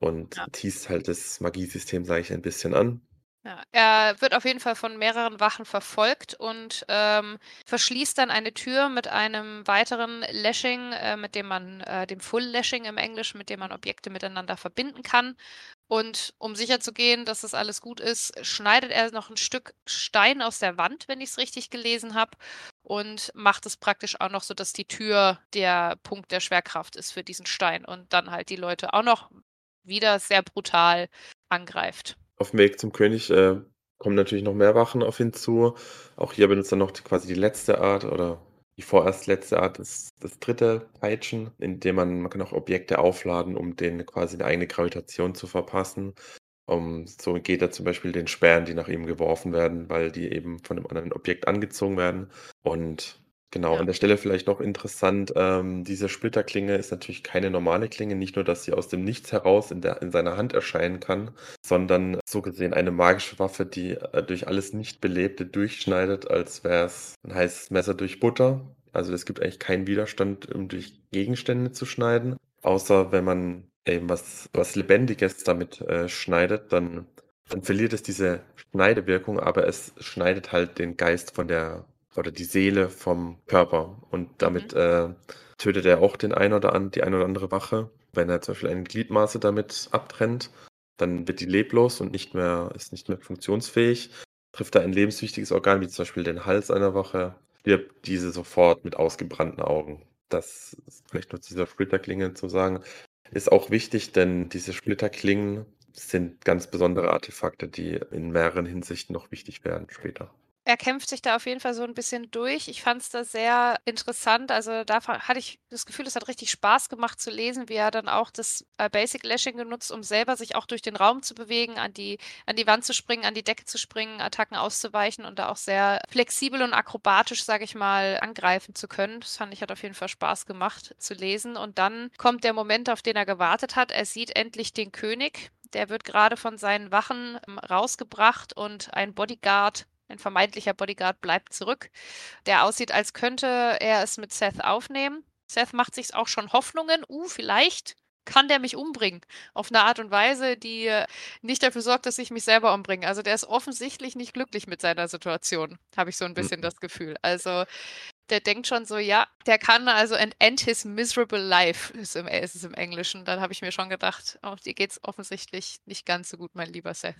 und Ja. teast halt das Magiesystem, sage ich, ein bisschen an. Ja, er wird auf jeden Fall von mehreren Wachen verfolgt und, ähm, verschließt dann eine Tür mit einem weiteren Lashing, äh, mit dem man äh, dem Full Lashing im Englischen, mit dem man Objekte miteinander verbinden kann. Und um sicherzugehen, dass das alles gut ist, schneidet er noch 'n Stück Stein aus der Wand, wenn ich's richtig gelesen habe, und macht es praktisch auch noch so, dass die Tür der Punkt der Schwerkraft ist für diesen Stein und dann halt die Leute auch noch wieder sehr brutal angreift. Auf'm Weg zum König, äh, kommen natürlich noch mehr Wachen auf ihn zu. Auch hier benutzt er noch die, quasi die letzte Art oder die vorerst letzte Art ist das dritte Peitschen, indem man, man kann auch Objekte aufladen, um denen quasi eine eigene Gravitation zu verpassen. Um, so geht er zum Beispiel den Sperren, die nach ihm geworfen werden, weil die eben von einem anderen Objekt angezogen werden. Und Genau, Ja. an der Stelle vielleicht noch interessant, ähm, diese Splitterklinge ist natürlich keine normale Klinge, nicht nur, dass sie aus dem Nichts heraus in der in seiner Hand erscheinen kann, sondern so gesehen eine magische Waffe, die, äh, durch alles Nicht-Belebte durchschneidet, als wäre es ein heißes Messer durch Butter. Also, es gibt eigentlich keinen Widerstand, um durch Gegenstände zu schneiden, außer wenn man eben was was Lebendiges damit, äh, schneidet, dann dann verliert es diese Schneidewirkung, aber es schneidet halt den Geist von der oder die Seele vom Körper. Und damit Mhm. äh, tötet er auch den ein oder an, die eine oder andere Wache. Wenn er zum Beispiel eine Gliedmaße damit abtrennt, dann wird die leblos und nicht mehr, ist nicht mehr funktionsfähig. Trifft er ein lebenswichtiges Organ, wie zum Beispiel den Hals einer Wache, stirbt diese sofort mit ausgebrannten Augen. Das ist vielleicht nur zu dieser Splitterklinge zu sagen. Ist auch wichtig, denn diese Splitterklingen sind ganz besondere Artefakte, die in mehreren Hinsichten noch wichtig werden später. Er kämpft sich da auf jeden Fall so 'n bisschen durch. Ich fand's da sehr interessant. Also, da hatte ich das Gefühl, es hat richtig Spaß gemacht zu lesen, wie er dann auch das, äh, Basic Lashing genutzt, um selber sich auch durch den Raum zu bewegen, an die an die Wand zu springen, an die Decke zu springen, Attacken auszuweichen und da auch sehr flexibel und akrobatisch, sage ich mal, angreifen zu können. Das fand ich, hat auf jeden Fall Spaß gemacht zu lesen. Und dann kommt der Moment, auf den er gewartet hat. Er sieht endlich den König. Der wird grade von seinen Wachen, ähm, rausgebracht und ein Bodyguard ein vermeintlicher Bodyguard bleibt zurück, der aussieht, als könnte er es mit Seth aufnehmen. Seth macht sich auch schon Hoffnungen: „Uh, vielleicht kann der mich umbringen auf 'ne Art und Weise, die, äh, nicht dafür sorgt, dass ich mich selber umbringe.“ Also, der ist offensichtlich nicht glücklich mit seiner Situation, habe ich so 'n bisschen Mhm. das Gefühl. Also, der denkt schon so, ja, der kann also end end his miserable life ist im ist es im Englischen. Dann habe ich mir schon gedacht: „Oh, dir geht's offensichtlich nicht ganz so gut, mein lieber Seth.“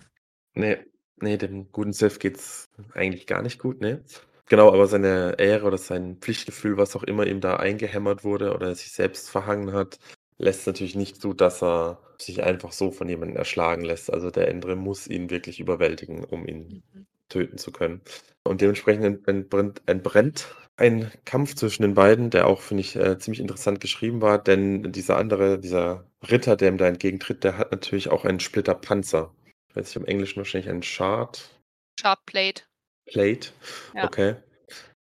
Ne, ne, dem guten Seth geht's eigentlich gar nicht gut, ne? Genau, aber seine Ehre oder sein Pflichtgefühl, was auch immer ihm da eingehämmert wurde oder er sich selbst verhangen hat, lässt natürlich nicht zu, dass er sich einfach so von jemandem erschlagen lässt. Also, der Endre muss ihn wirklich überwältigen, um ihn Mhm. töten zu können. Und dementsprechend ent entbrennt entbrennt ein Kampf zwischen den beiden, der auch, finde ich, äh, ziemlich interessant geschrieben war, denn dieser andere dieser Ritter, der ihm da entgegentritt, der hat natürlich auch einen Splitterpanzer. Ich weiß nicht, im Englischen wahrscheinlich ein Shard Sharp Plate. Plate, Ja. okay.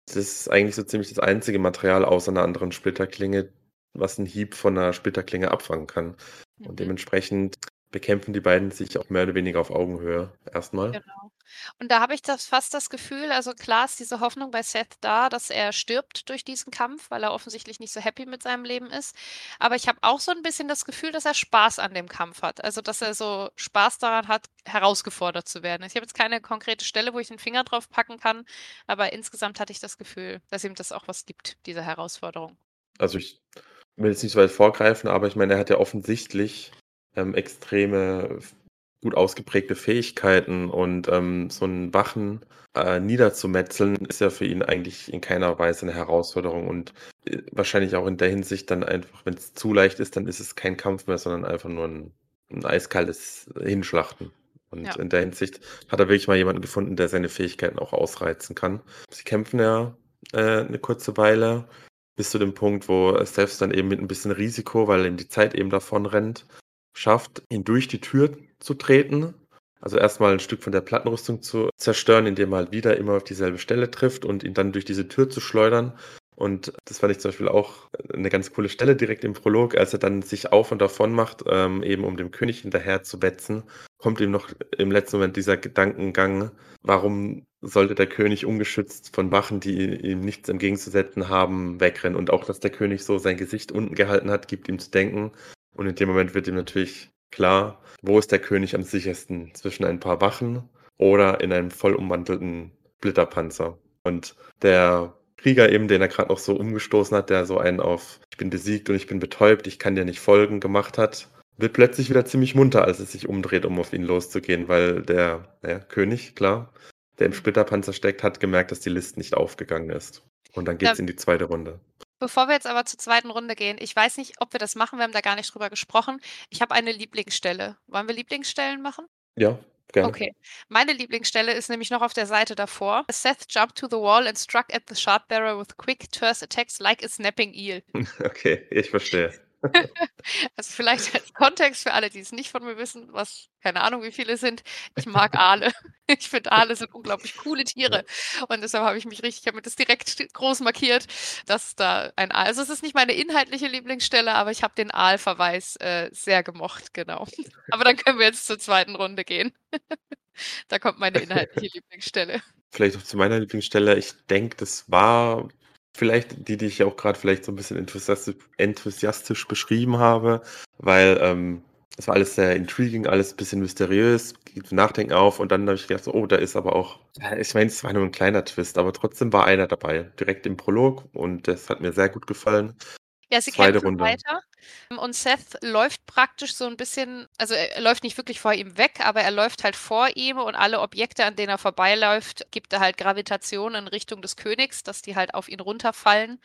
Das ist eigentlich so ziemlich das einzige Material außer 'ner anderen Splitterklinge, was 'n Hieb von 'ner Splitterklinge abfangen kann. Und Mhm. dementsprechend bekämpfen die beiden sich auch mehr oder weniger auf Augenhöhe erst mal. Genau. Und da habe ich das fast das Gefühl also, klar ist diese Hoffnung bei Seth da, dass er stirbt durch diesen Kampf, weil er offensichtlich nicht so happy mit seinem Leben ist. Aber ich habe auch so 'n bisschen das Gefühl, dass er Spaß an dem Kampf hat. Also, dass er so Spaß daran hat, herausgefordert zu werden. Ich habe jetzt keine konkrete Stelle, wo ich 'n Finger drauf packen kann, aber insgesamt hatte ich das Gefühl, dass ihm das auch was gibt, diese Herausforderung. Also, ich will jetzt nicht so weit vorgreifen, aber ich meine, er hat ja offensichtlich, ähm, extreme gut ausgeprägte Fähigkeiten und, ähm, so 'n Wachen, äh, niederzumetzeln, ist ja für ihn eigentlich in keiner Weise 'ne Herausforderung und, äh, wahrscheinlich auch in der Hinsicht dann einfach wenn's zu leicht ist, dann ist es kein Kampf mehr, sondern einfach nur 'n 'n eiskaltes Hinschlachten. Und Ja. in der Hinsicht hat er wirklich mal jemanden gefunden, der seine Fähigkeiten auch ausreizen kann. Sie kämpfen ja, äh, 'ne kurze Weile bis zu dem Punkt, wo Seth dann eben mit 'n bisschen Risiko, weil ihm die Zeit eben davonrennt, schafft, ihn durch die Tür zu treten. Also, erst mal 'n Stück von der Plattenrüstung zu zerstören, indem er halt wieder immer auf dieselbe Stelle trifft und ihn dann durch diese Tür zu schleudern. Und das fand ich zum Beispiel auch 'ne ganz coole Stelle direkt im Prolog, als er dann sich auf und davon macht, ähm, eben um dem König hinterher zu wetzen, kommt ihm noch im letzten Moment dieser Gedankengang: Warum sollte der König ungeschützt von Wachen, die ihm nichts entgegenzusetzen haben, wegrennen? Und auch, dass der König so sein Gesicht unten gehalten hat, gibt ihm zu denken. Und in dem Moment wird ihm natürlich klar, wo ist der König am sichersten? Zwischen ein paar Wachen oder in einem voll ummantelten Splitterpanzer. Und der Krieger eben, den er grad noch so umgestoßen hat, der so einen auf „Ich bin besiegt und ich bin betäubt, ich kann dir nicht folgen“ gemacht hat, wird plötzlich wieder ziemlich munter, als er sich umdreht, um auf ihn loszugehen, weil der, ja, König, klar, der im. Splitterpanzer steckt, hat gemerkt, dass die List nicht aufgegangen ist. Und dann geht's Ja. in die zweite Runde. Bevor wir jetzt aber zur zweiten Runde gehen, ich weiß nicht, ob wir das machen, wir haben da gar nicht drüber gesprochen. Ich habe eine Lieblingsstelle. Wollen wir Lieblingsstellen machen? Ja, Gerne. Okay. Meine Lieblingsstelle ist nämlich noch auf der Seite davor. Seth jumped to the wall and struck at the Shardbearer with quick, terse attacks like a snapping eel. [LAUGHS] Okay, ich verstehe. Also vielleicht als Kontext für alle, die es nicht von mir wissen, was keine Ahnung, wie viele sind. Ich mag Aale. [LAUGHS] Ich finde Aale sind unglaublich coole Tiere. Und deshalb habe ich mich richtig, ich habe mir das direkt groß markiert, dass da ein Aal. Also es ist nicht meine inhaltliche Lieblingsstelle, aber ich habe den Aalverweis äh, sehr gemocht, genau. [LAUGHS] Aber dann können wir jetzt zur zweiten Runde gehen. [LAUGHS] Da kommt meine inhaltliche Lieblingsstelle. Vielleicht auch zu meiner Lieblingsstelle. Ich denke, das war vielleicht die, die ich auch gerade vielleicht so ein bisschen enthusiastisch, enthusiastisch beschrieben habe, weil ähm, es war alles sehr intriguing, alles ein bisschen mysteriös, geht Nachdenken auf und dann habe ich gedacht, so, oh, da ist aber auch, ich meine, es war nur ein kleiner Twist, aber trotzdem war einer dabei, direkt im Prolog und das hat mir sehr gut gefallen. Ja, sie Zweite kämpfen Runde. weiter und Seth läuft praktisch so ein bisschen also, er er läuft nicht wirklich vor ihm weg, aber er läuft halt vor ihm und alle Objekte, an denen er vorbeiläuft, gibt er halt Gravitation in Richtung des Königs, dass die halt auf ihn runterfallen.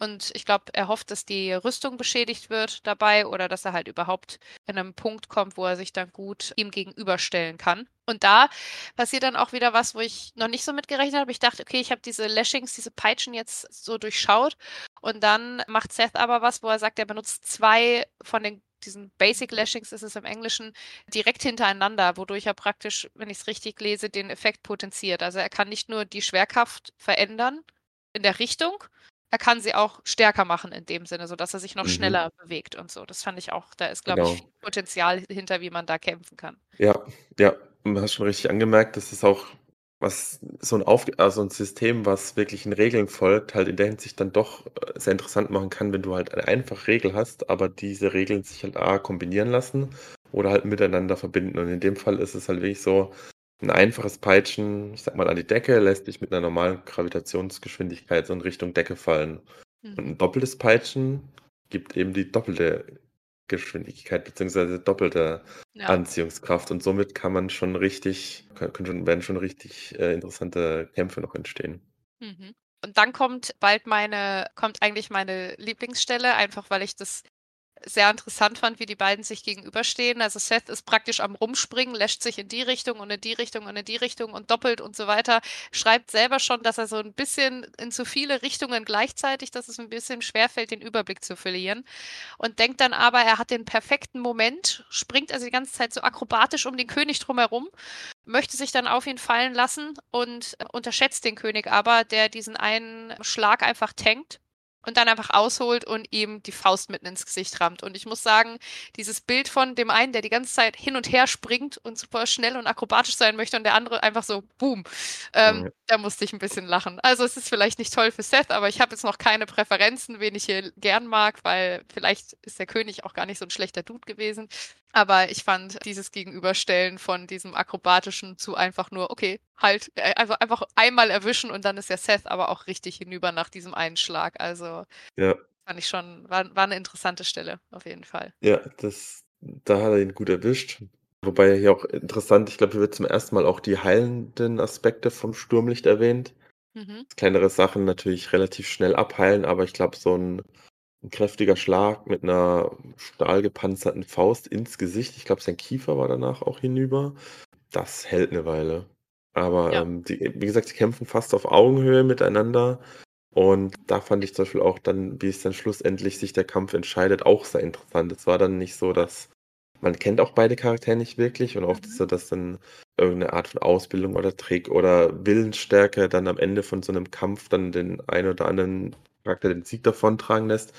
Und ich glaube, er hofft, dass die Rüstung beschädigt wird dabei oder dass er halt überhaupt an 'nem Punkt kommt, wo er sich dann gut ihm gegenüberstellen kann. Und da passiert dann auch wieder was, wo ich noch nicht so mit gerechnet habe. Ich dachte: „Okay, ich habe diese Lashings, diese Peitschen jetzt so durchschaut.“ Und dann macht Seth aber was, wo er sagt, er benutzt 2 von den diesen Basic Lashings ist es im Englischen, direkt hintereinander, wodurch er praktisch, wenn ich's richtig lese, den Effekt potenziert. Also, er kann nicht nur die Schwerkraft verändern in der Richtung, er kann sie auch stärker machen in dem Sinne, sodass er sich noch Mhm. schneller bewegt und so. Das fand ich auch da ist, glaube ich, Genau. viel Potenzial hinter, wie man da kämpfen kann. Ja, ja, du hast schon richtig angemerkt, das ist auch was so 'n Auf also 'n System, was wirklich in Regeln folgt, halt in der Hinsicht dann doch, äh, sehr interessant machen kann, wenn du halt eine einfache Regel hast, aber diese Regeln sich halt A kombinieren lassen oder halt miteinander verbinden. Und in dem Fall ist es halt wirklich so 'n einfaches Peitschen, ich sage mal, an die Decke, lässt dich mit 'ner normalen Gravitationsgeschwindigkeit so in Richtung Decke fallen. Und Mhm. 'n doppeltes Peitschen gibt eben die doppelte Geschwindigkeit beziehungsweise doppelte Ja. Anziehungskraft und somit kann man schon richtig kö können schon werden schon richtig, äh, interessante Kämpfe noch entstehen. Mhm. Und dann kommt bald meine kommt eigentlich meine Lieblingsstelle, einfach weil ich das sehr interessant fand, wie die beiden sich gegenüberstehen. Also, Seth ist praktisch am Rumspringen, lasht sich in die Richtung und in die Richtung und in die Richtung und doppelt und so weiter. Schreibt selber schon, dass er so 'n bisschen in zu viele Richtungen gleichzeitig dass es 'n bisschen schwerfällt, den Überblick zu verlieren. Und denkt dann aber, er hat den perfekten Moment, springt also die ganze Zeit so akrobatisch um den König drumherum, möchte sich dann auf ihn fallen lassen und unterschätzt den König aber, der diesen einen Schlag einfach tankt und dann einfach ausholt und ihm die Faust mitten ins Gesicht rammt. Und ich muss sagen, dieses Bild von dem einen, der die ganze Zeit hin und her springt und super schnell und akrobatisch sein möchte und der andere einfach so boom, ähm, Ja. da musste ich 'n bisschen lachen. Also, es ist vielleicht nicht toll für Seth, aber ich habe jetzt noch keine Präferenzen, wen ich hier gern mag, weil vielleicht ist der König auch gar nicht so 'n schlechter Dude gewesen. Aber ich fand dieses Gegenüberstellen von diesem Akrobatischen zu einfach nur: „Okay, halt, äh, einfach einfach einmal erwischen und dann ist der Seth aber auch richtig hinüber nach diesem einen Schlag.“ Also, Ja. fand ich schon war war 'ne interessante Stelle auf jeden Fall. Ja, das da hat er ihn gut erwischt. Wobei hier auch interessant, ich glaube, hier wird zum ersten Mal auch die heilenden Aspekte vom Sturmlicht erwähnt. Mhm. Kleinere Sachen natürlich relativ schnell abheilen, aber ich glaube, so 'n 'n kräftiger Schlag mit 'ner stahlgepanzerten Faust ins Gesicht, ich glaube, sein Kiefer war danach auch hinüber, das hält 'ne Weile. Aber, Ja. ähm, die wie gesagt, die kämpfen fast auf Augenhöhe miteinander und da fand ich zum Beispiel auch dann, wie es dann schlussendlich sich der Kampf entscheidet, auch sehr interessant. Es war dann nicht so, dass man kennt auch beide Charaktere nicht wirklich und oft ist Mhm. so, dass dann irgend 'ne Art von Ausbildung oder Trick oder Willensstärke dann am Ende von so 'nem Kampf dann den einen oder anderen Charakter den Sieg davontragen lässt.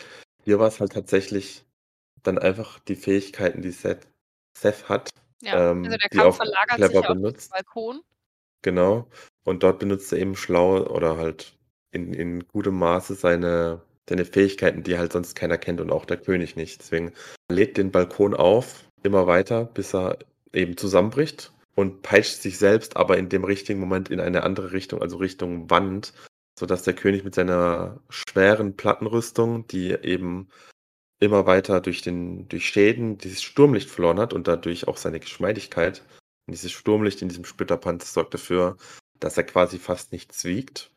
Hier war's halt tatsächlich dann einfach die Fähigkeiten, die Seth Seth hat, Ja, also ähm, der die Kampf verlagert clever sich auf den benutzt. Balkon. Genau. Und dort benutzt er eben schlau oder halt in in gutem Maße seine seine Fähigkeiten, die halt sonst keiner kennt und auch der König nicht. Deswegen lädt den Balkon auf, immer weiter, bis er eben zusammenbricht und peitscht sich selbst aber in dem richtigen Moment in eine andere Richtung, also Richtung Wand, sodass der König mit seiner schweren Plattenrüstung, die eben immer weiter durch den durch Schäden dieses Sturmlicht verloren hat und dadurch auch seine Geschmeidigkeit. Und dieses Sturmlicht in diesem Splitterpanzer sorgt dafür, dass er quasi fast nichts wiegt.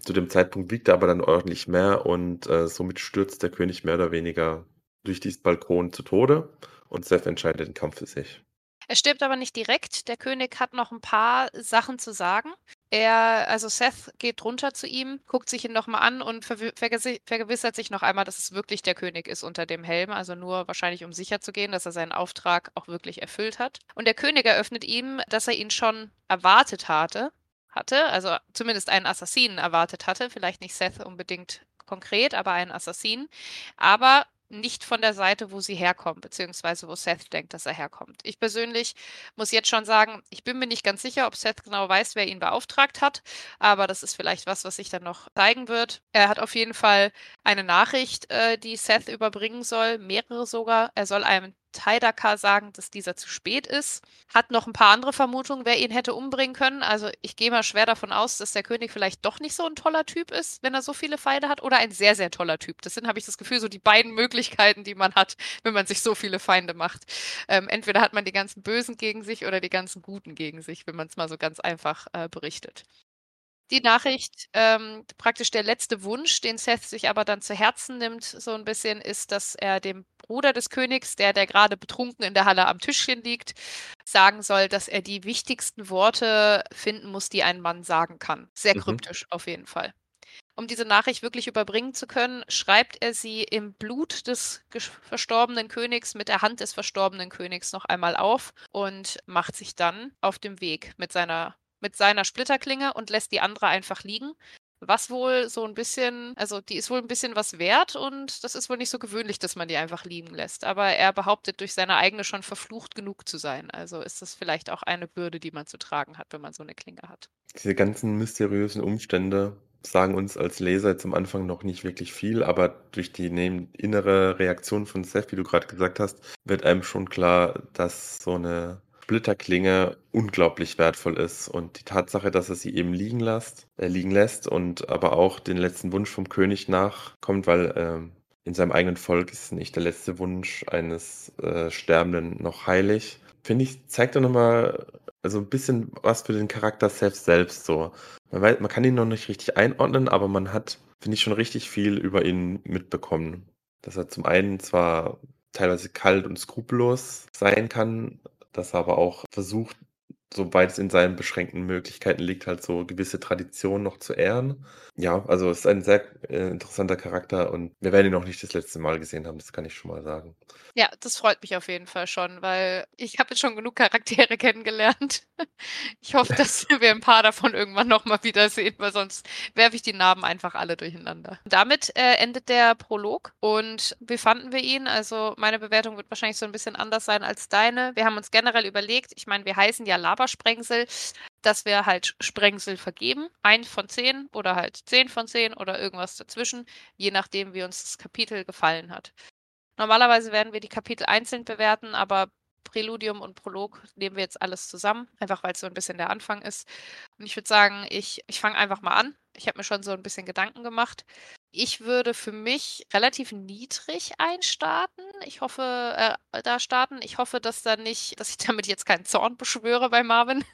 Zu dem Zeitpunkt wiegt er aber dann ordentlich mehr und, äh, somit stürzt der König mehr oder weniger durch diesen Balkon zu Tode und Seth entscheidet den Kampf für sich. Er stirbt aber nicht direkt. Der König hat noch ein paar Sachen zu sagen. Er also Seth geht runter zu ihm, guckt sich ihn noch mal an und vergesi vergewissert sich noch einmal, dass es wirklich der König ist unter dem Helm, also nur wahrscheinlich, um sicher zu gehen, dass er seinen Auftrag auch wirklich erfüllt hat. Und der König eröffnet ihm, dass er ihn schon erwartet hatte hatte, also zumindest einen Assassinen erwartet hatte, vielleicht nicht Seth unbedingt konkret, aber einen Assassinen, aber nicht von der Seite, wo sie herkommen, beziehungsweise wo Seth denkt, dass er herkommt. Ich persönlich muss jetzt schon sagen, ich bin mir nicht ganz sicher, ob Seth genau weiß, wer ihn beauftragt hat, aber das ist vielleicht was, was sich dann noch zeigen wird. Er hat auf jeden Fall eine Nachricht, äh, die Seth überbringen soll, mehrere sogar. Er soll einem Taidaka sagen, dass dieser zu spät ist. Hat noch ein paar andere Vermutungen, wer ihn hätte umbringen können. Also ich gehe mal schwer davon aus, dass der König vielleicht doch nicht so ein toller Typ ist, wenn er so viele Feinde hat, oder ein sehr, sehr toller Typ. Das sind, habe ich das Gefühl, so die beiden Möglichkeiten, die man hat, wenn man sich so viele Feinde macht. Ähm, entweder hat man die ganzen Bösen gegen sich oder die ganzen Guten gegen sich, wenn man es mal so ganz einfach äh, berichtet. Die Nachricht, ähm, praktisch der letzte Wunsch, den Seth sich aber dann zu Herzen nimmt, so ein bisschen, ist, dass er dem Bruder des Königs, der, der gerade betrunken in der Halle am Tischchen liegt, sagen soll, dass er die wichtigsten Worte finden muss, die ein Mann sagen kann. Sehr Mhm. kryptisch auf jeden Fall. Um diese Nachricht wirklich überbringen zu können, schreibt er sie im Blut des verstorbenen Königs mit der Hand des verstorbenen Königs noch einmal auf und macht sich dann auf dem Weg mit seiner mit seiner Splitterklinge und lässt die andere einfach liegen. Was wohl so ein bisschen, also die ist wohl ein bisschen was wert und das ist wohl nicht so gewöhnlich, dass man die einfach liegen lässt. Aber er behauptet, durch seine eigene schon verflucht genug zu sein. Also ist das vielleicht auch eine Bürde, die man zu tragen hat, wenn man so eine Klinge hat. Diese ganzen mysteriösen Umstände sagen uns als Leser jetzt am Anfang noch nicht wirklich viel, aber durch die neben- innere Reaktion von Seth, wie du gerade gesagt hast, wird einem schon klar, dass so eine Splitterklinge unglaublich wertvoll ist. Und die Tatsache, dass er sie eben liegen lässt, äh, liegen lässt und aber auch den letzten Wunsch vom König nachkommt, weil ähm, in seinem eigenen Volk ist nicht der letzte Wunsch eines äh, Sterbenden noch heilig. Finde ich, zeigt doch nochmal also ein bisschen was für den Charakter Seth selbst so. Man, weiß, man kann ihn noch nicht richtig einordnen, aber man hat, finde ich, schon richtig viel über ihn mitbekommen. Dass er zum einen zwar teilweise kalt und skrupellos sein kann, dass er aber auch versucht, soweit es in seinen beschränkten Möglichkeiten liegt, halt so gewisse Traditionen noch zu ehren. Ja, also es ist ein sehr äh, interessanter Charakter und wir werden ihn noch nicht das letzte Mal gesehen haben, das kann ich schon mal sagen. Ja, das freut mich auf jeden Fall schon, weil ich habe jetzt schon genug Charaktere [LAUGHS] kennengelernt. Ich hoffe, dass [LAUGHS] wir ein paar davon irgendwann nochmal wiedersehen, weil sonst werfe ich die Namen einfach alle durcheinander. Damit äh, endet der Prolog und wie fanden wir ihn? Also meine Bewertung wird wahrscheinlich so ein bisschen anders sein als deine. Wir haben uns generell überlegt, ich meine, wir heißen ja Labersprengsel, dass wir halt Sprengsel vergeben. Ein von zehn oder halt zehn von zehn oder irgendwas dazwischen, je nachdem, wie uns das Kapitel gefallen hat. Normalerweise werden wir die Kapitel einzeln bewerten, aber Präludium und Prolog nehmen wir jetzt alles zusammen, einfach weil es so ein bisschen der Anfang ist. Und ich würde sagen, ich, ich fange einfach mal an. Ich habe mir schon so ein bisschen Gedanken gemacht. Ich würde für mich relativ niedrig einstarten. Ich hoffe, äh, da starten. Ich hoffe, dass da nicht, dass ich [LAUGHS] damit jetzt keinen Zorn beschwöre bei Marvin.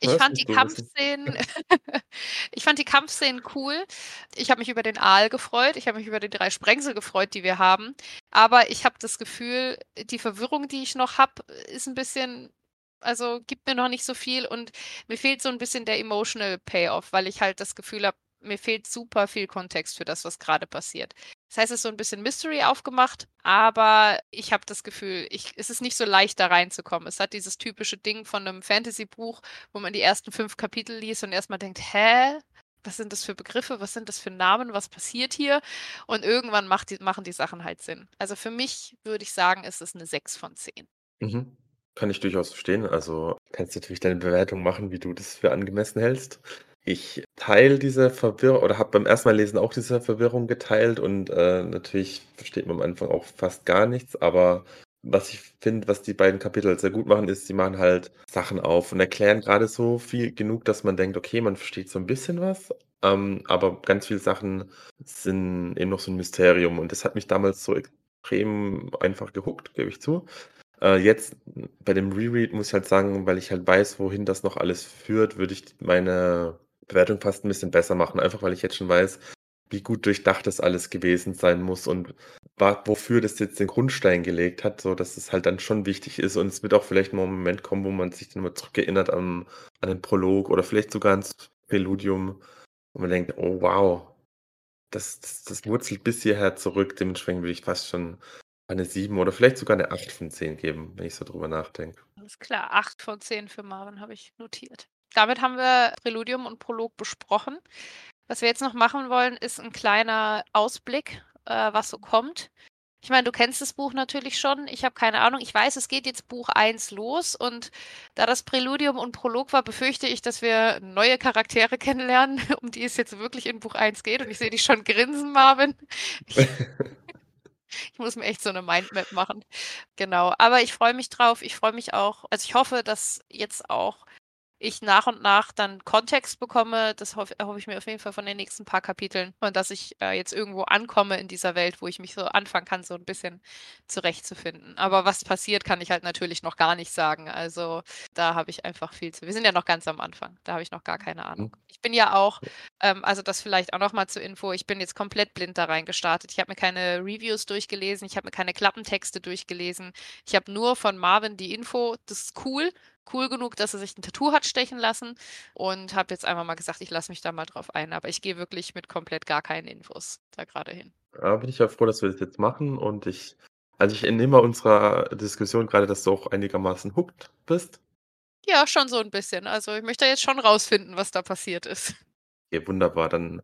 Ich Das fand die. Kampfszenen, [LAUGHS] ich fand die Kampfszenen cool. Ich habe mich über den Aal gefreut. Ich habe mich über die drei Sprengsel gefreut, die wir haben. Aber ich habe das Gefühl, die Verwirrung, die ich noch habe, ist ein bisschen also gibt mir noch nicht so viel und mir fehlt so ein bisschen der emotional Payoff, weil ich halt das Gefühl habe, mir fehlt super viel Kontext für das, was gerade passiert. Das heißt, es ist so ein bisschen Mystery aufgemacht, aber ich habe das Gefühl, ich, es ist nicht so leicht da reinzukommen. Es hat dieses typische Ding von einem Fantasy-Buch, wo man die ersten fünf Kapitel liest und erstmal denkt, hä? Was sind das für Begriffe? Was sind das für Namen? Was passiert hier? Und irgendwann die, machen die Sachen halt Sinn. Also für mich würde ich sagen, ist es eine 6 von 10. Mhm. Kann ich durchaus verstehen. Also kannst natürlich deine Bewertung machen, wie du das für angemessen hältst. Ich teile diese Verwirrung oder habe beim ersten Mal lesen auch diese Verwirrung geteilt und äh, natürlich versteht man am Anfang auch fast gar nichts, aber was ich finde, was die beiden Kapitel sehr gut machen, ist, sie machen halt Sachen auf und erklären gerade so viel genug, dass man denkt, okay, man versteht so ein bisschen was, ähm, aber ganz viele Sachen sind eben noch so ein Mysterium und das hat mich damals so extrem einfach gehuckt, gebe ich zu. Äh, jetzt bei dem Reread muss ich halt sagen, weil ich halt weiß, wohin das noch alles führt, würde ich meine Bewertung fast ein bisschen besser machen. Einfach weil ich jetzt schon weiß, wie gut durchdacht das alles gewesen sein muss und wofür das jetzt den Grundstein gelegt hat, so dass es halt dann schon wichtig ist und es wird auch vielleicht mal 'n Moment kommen, wo man sich dann mal zurückerinnert an an den Prolog oder vielleicht sogar ans Präludium, wo man denkt: „Oh wow, das das das wurzelt bis hierher zurück.“ Dementsprechend würde ich fast schon eine 7 oder vielleicht sogar 'ne 8 von 10 geben, wenn ich so drüber nachdenke. Alles klar, 8 von 10 für Marvin habe ich notiert. Damit haben wir Präludium und Prolog besprochen. Was wir jetzt noch machen wollen, ist 'n kleiner Ausblick, äh, was so kommt. Ich meine, du kennst das Buch natürlich schon. Ich habe keine Ahnung. Ich weiß, es geht jetzt Buch 1 los und da das Präludium und Prolog war, befürchte ich, dass wir neue Charaktere [LAUGHS] kennenlernen, um die es jetzt wirklich in Buch 1 geht und ich sehe dich schon grinsen, Marvin. Ich [LAUGHS] ich muss mir echt so 'ne Mindmap machen. Genau, aber ich freue mich drauf. Ich freue mich auch also, ich hoffe, dass jetzt auch ich nach und nach dann Kontext bekomme. Das hoff erhoffe ich mir auf jeden Fall von den nächsten paar Kapiteln und dass ich, äh, jetzt irgendwo ankomme in dieser Welt, wo ich mich so anfangen kann, so 'n bisschen zurechtzufinden. Aber was passiert, kann ich halt natürlich noch gar nicht sagen. Also, da habe ich einfach viel zu wir sind ja noch ganz am Anfang. Da habe ich noch gar keine Ahnung. Mhm. Ich bin ja auch ähm, also, das vielleicht auch noch mal zur Info, ich bin jetzt komplett blind da reingestartet. Ich habe mir keine Reviews durchgelesen, ich habe mir keine Klappentexte durchgelesen. Ich habe nur von Marvin die Info, das ist cool, cool genug, dass er sich 'n Tattoo hat stechen lassen und habe jetzt einfach mal gesagt, ich lasse mich da mal drauf ein, aber ich gehe wirklich mit komplett gar keinen Infos da grade hin. Ja, bin ich ja froh, dass wir das jetzt machen und ich also, ich entnehme unserer Diskussion grade, dass du auch einigermaßen hooked bist. Ja, schon so 'n bisschen. Also, ich möchte jetzt schon rausfinden, was da passiert ist. Ja, wunderbar. Dann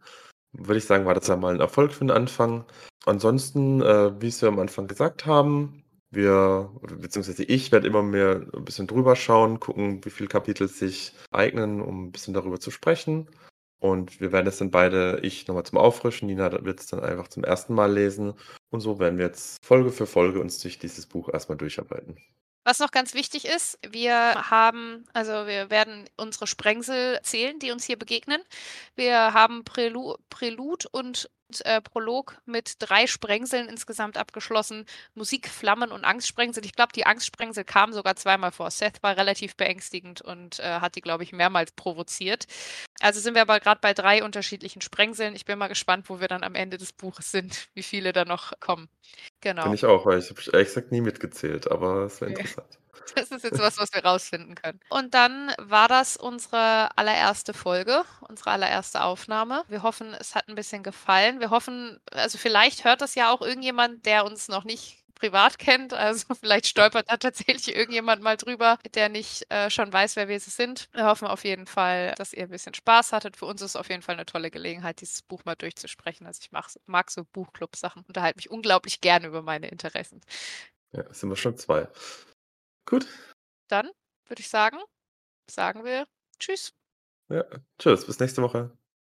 würde ich sagen, war das ja mal 'n Erfolg für 'n Anfang. Ansonsten, äh, wie's wir am Anfang gesagt haben, wir beziehungsweise ich werde immer mehr 'n bisschen drüber schauen, gucken, wie viele Kapitel sich eignen, um 'n bisschen darüber zu sprechen. Und wir werden das dann beide ich noch mal zum Auffrischen, Nina da wird's dann einfach zum 1. Mal lesen. Und so werden wir jetzt Folge für Folge uns durch dieses Buch erst mal durcharbeiten. Was noch ganz wichtig ist, wir haben also, wir werden unsere Sprengsel zählen, die uns hier begegnen. Wir haben Prälu Prälud und, äh, Prolog mit 3 Sprengseln insgesamt abgeschlossen. Musik, Flammen und Angstsprengsel. Ich glaube, die Angstsprengsel kamen sogar zweimal vor. Seth war relativ beängstigend und, äh, hat die, glaube ich, mehrmals provoziert. Also, sind wir aber grad bei 3 unterschiedlichen Sprengseln. Ich bin mal gespannt, wo wir dann am Ende des Buches sind, [LAUGHS] wie viele da noch kommen. Bin Genau. ich auch, weil ich habe ehrlich gesagt nie mitgezählt, aber es wäre Okay. interessant. [LAUGHS] Das ist jetzt was, was wir rausfinden können. Und dann war das unsere allererste Folge, unsere allererste Aufnahme. Wir hoffen, es hat 'n bisschen gefallen. Wir hoffen also, vielleicht hört das ja auch irgendjemand, der uns noch nicht privat [LAUGHS] kennt. Also, vielleicht stolpert da tatsächlich irgendjemand mal drüber, der nicht, äh, schon weiß, wer wir sind. Wir hoffen auf jeden Fall, dass ihr 'n bisschen Spaß hattet. Für uns ist es auf jeden Fall 'ne tolle Gelegenheit, dieses Buch mal durchzusprechen. Also, ich mache mag so Buchklub-Sachen, unterhalte mich unglaublich gerne über meine Interessen. Ja, sind wir schon 2. Gut. Dann würde ich sagen sagen wir tschüss. Ja, tschüss, bis nächste Woche.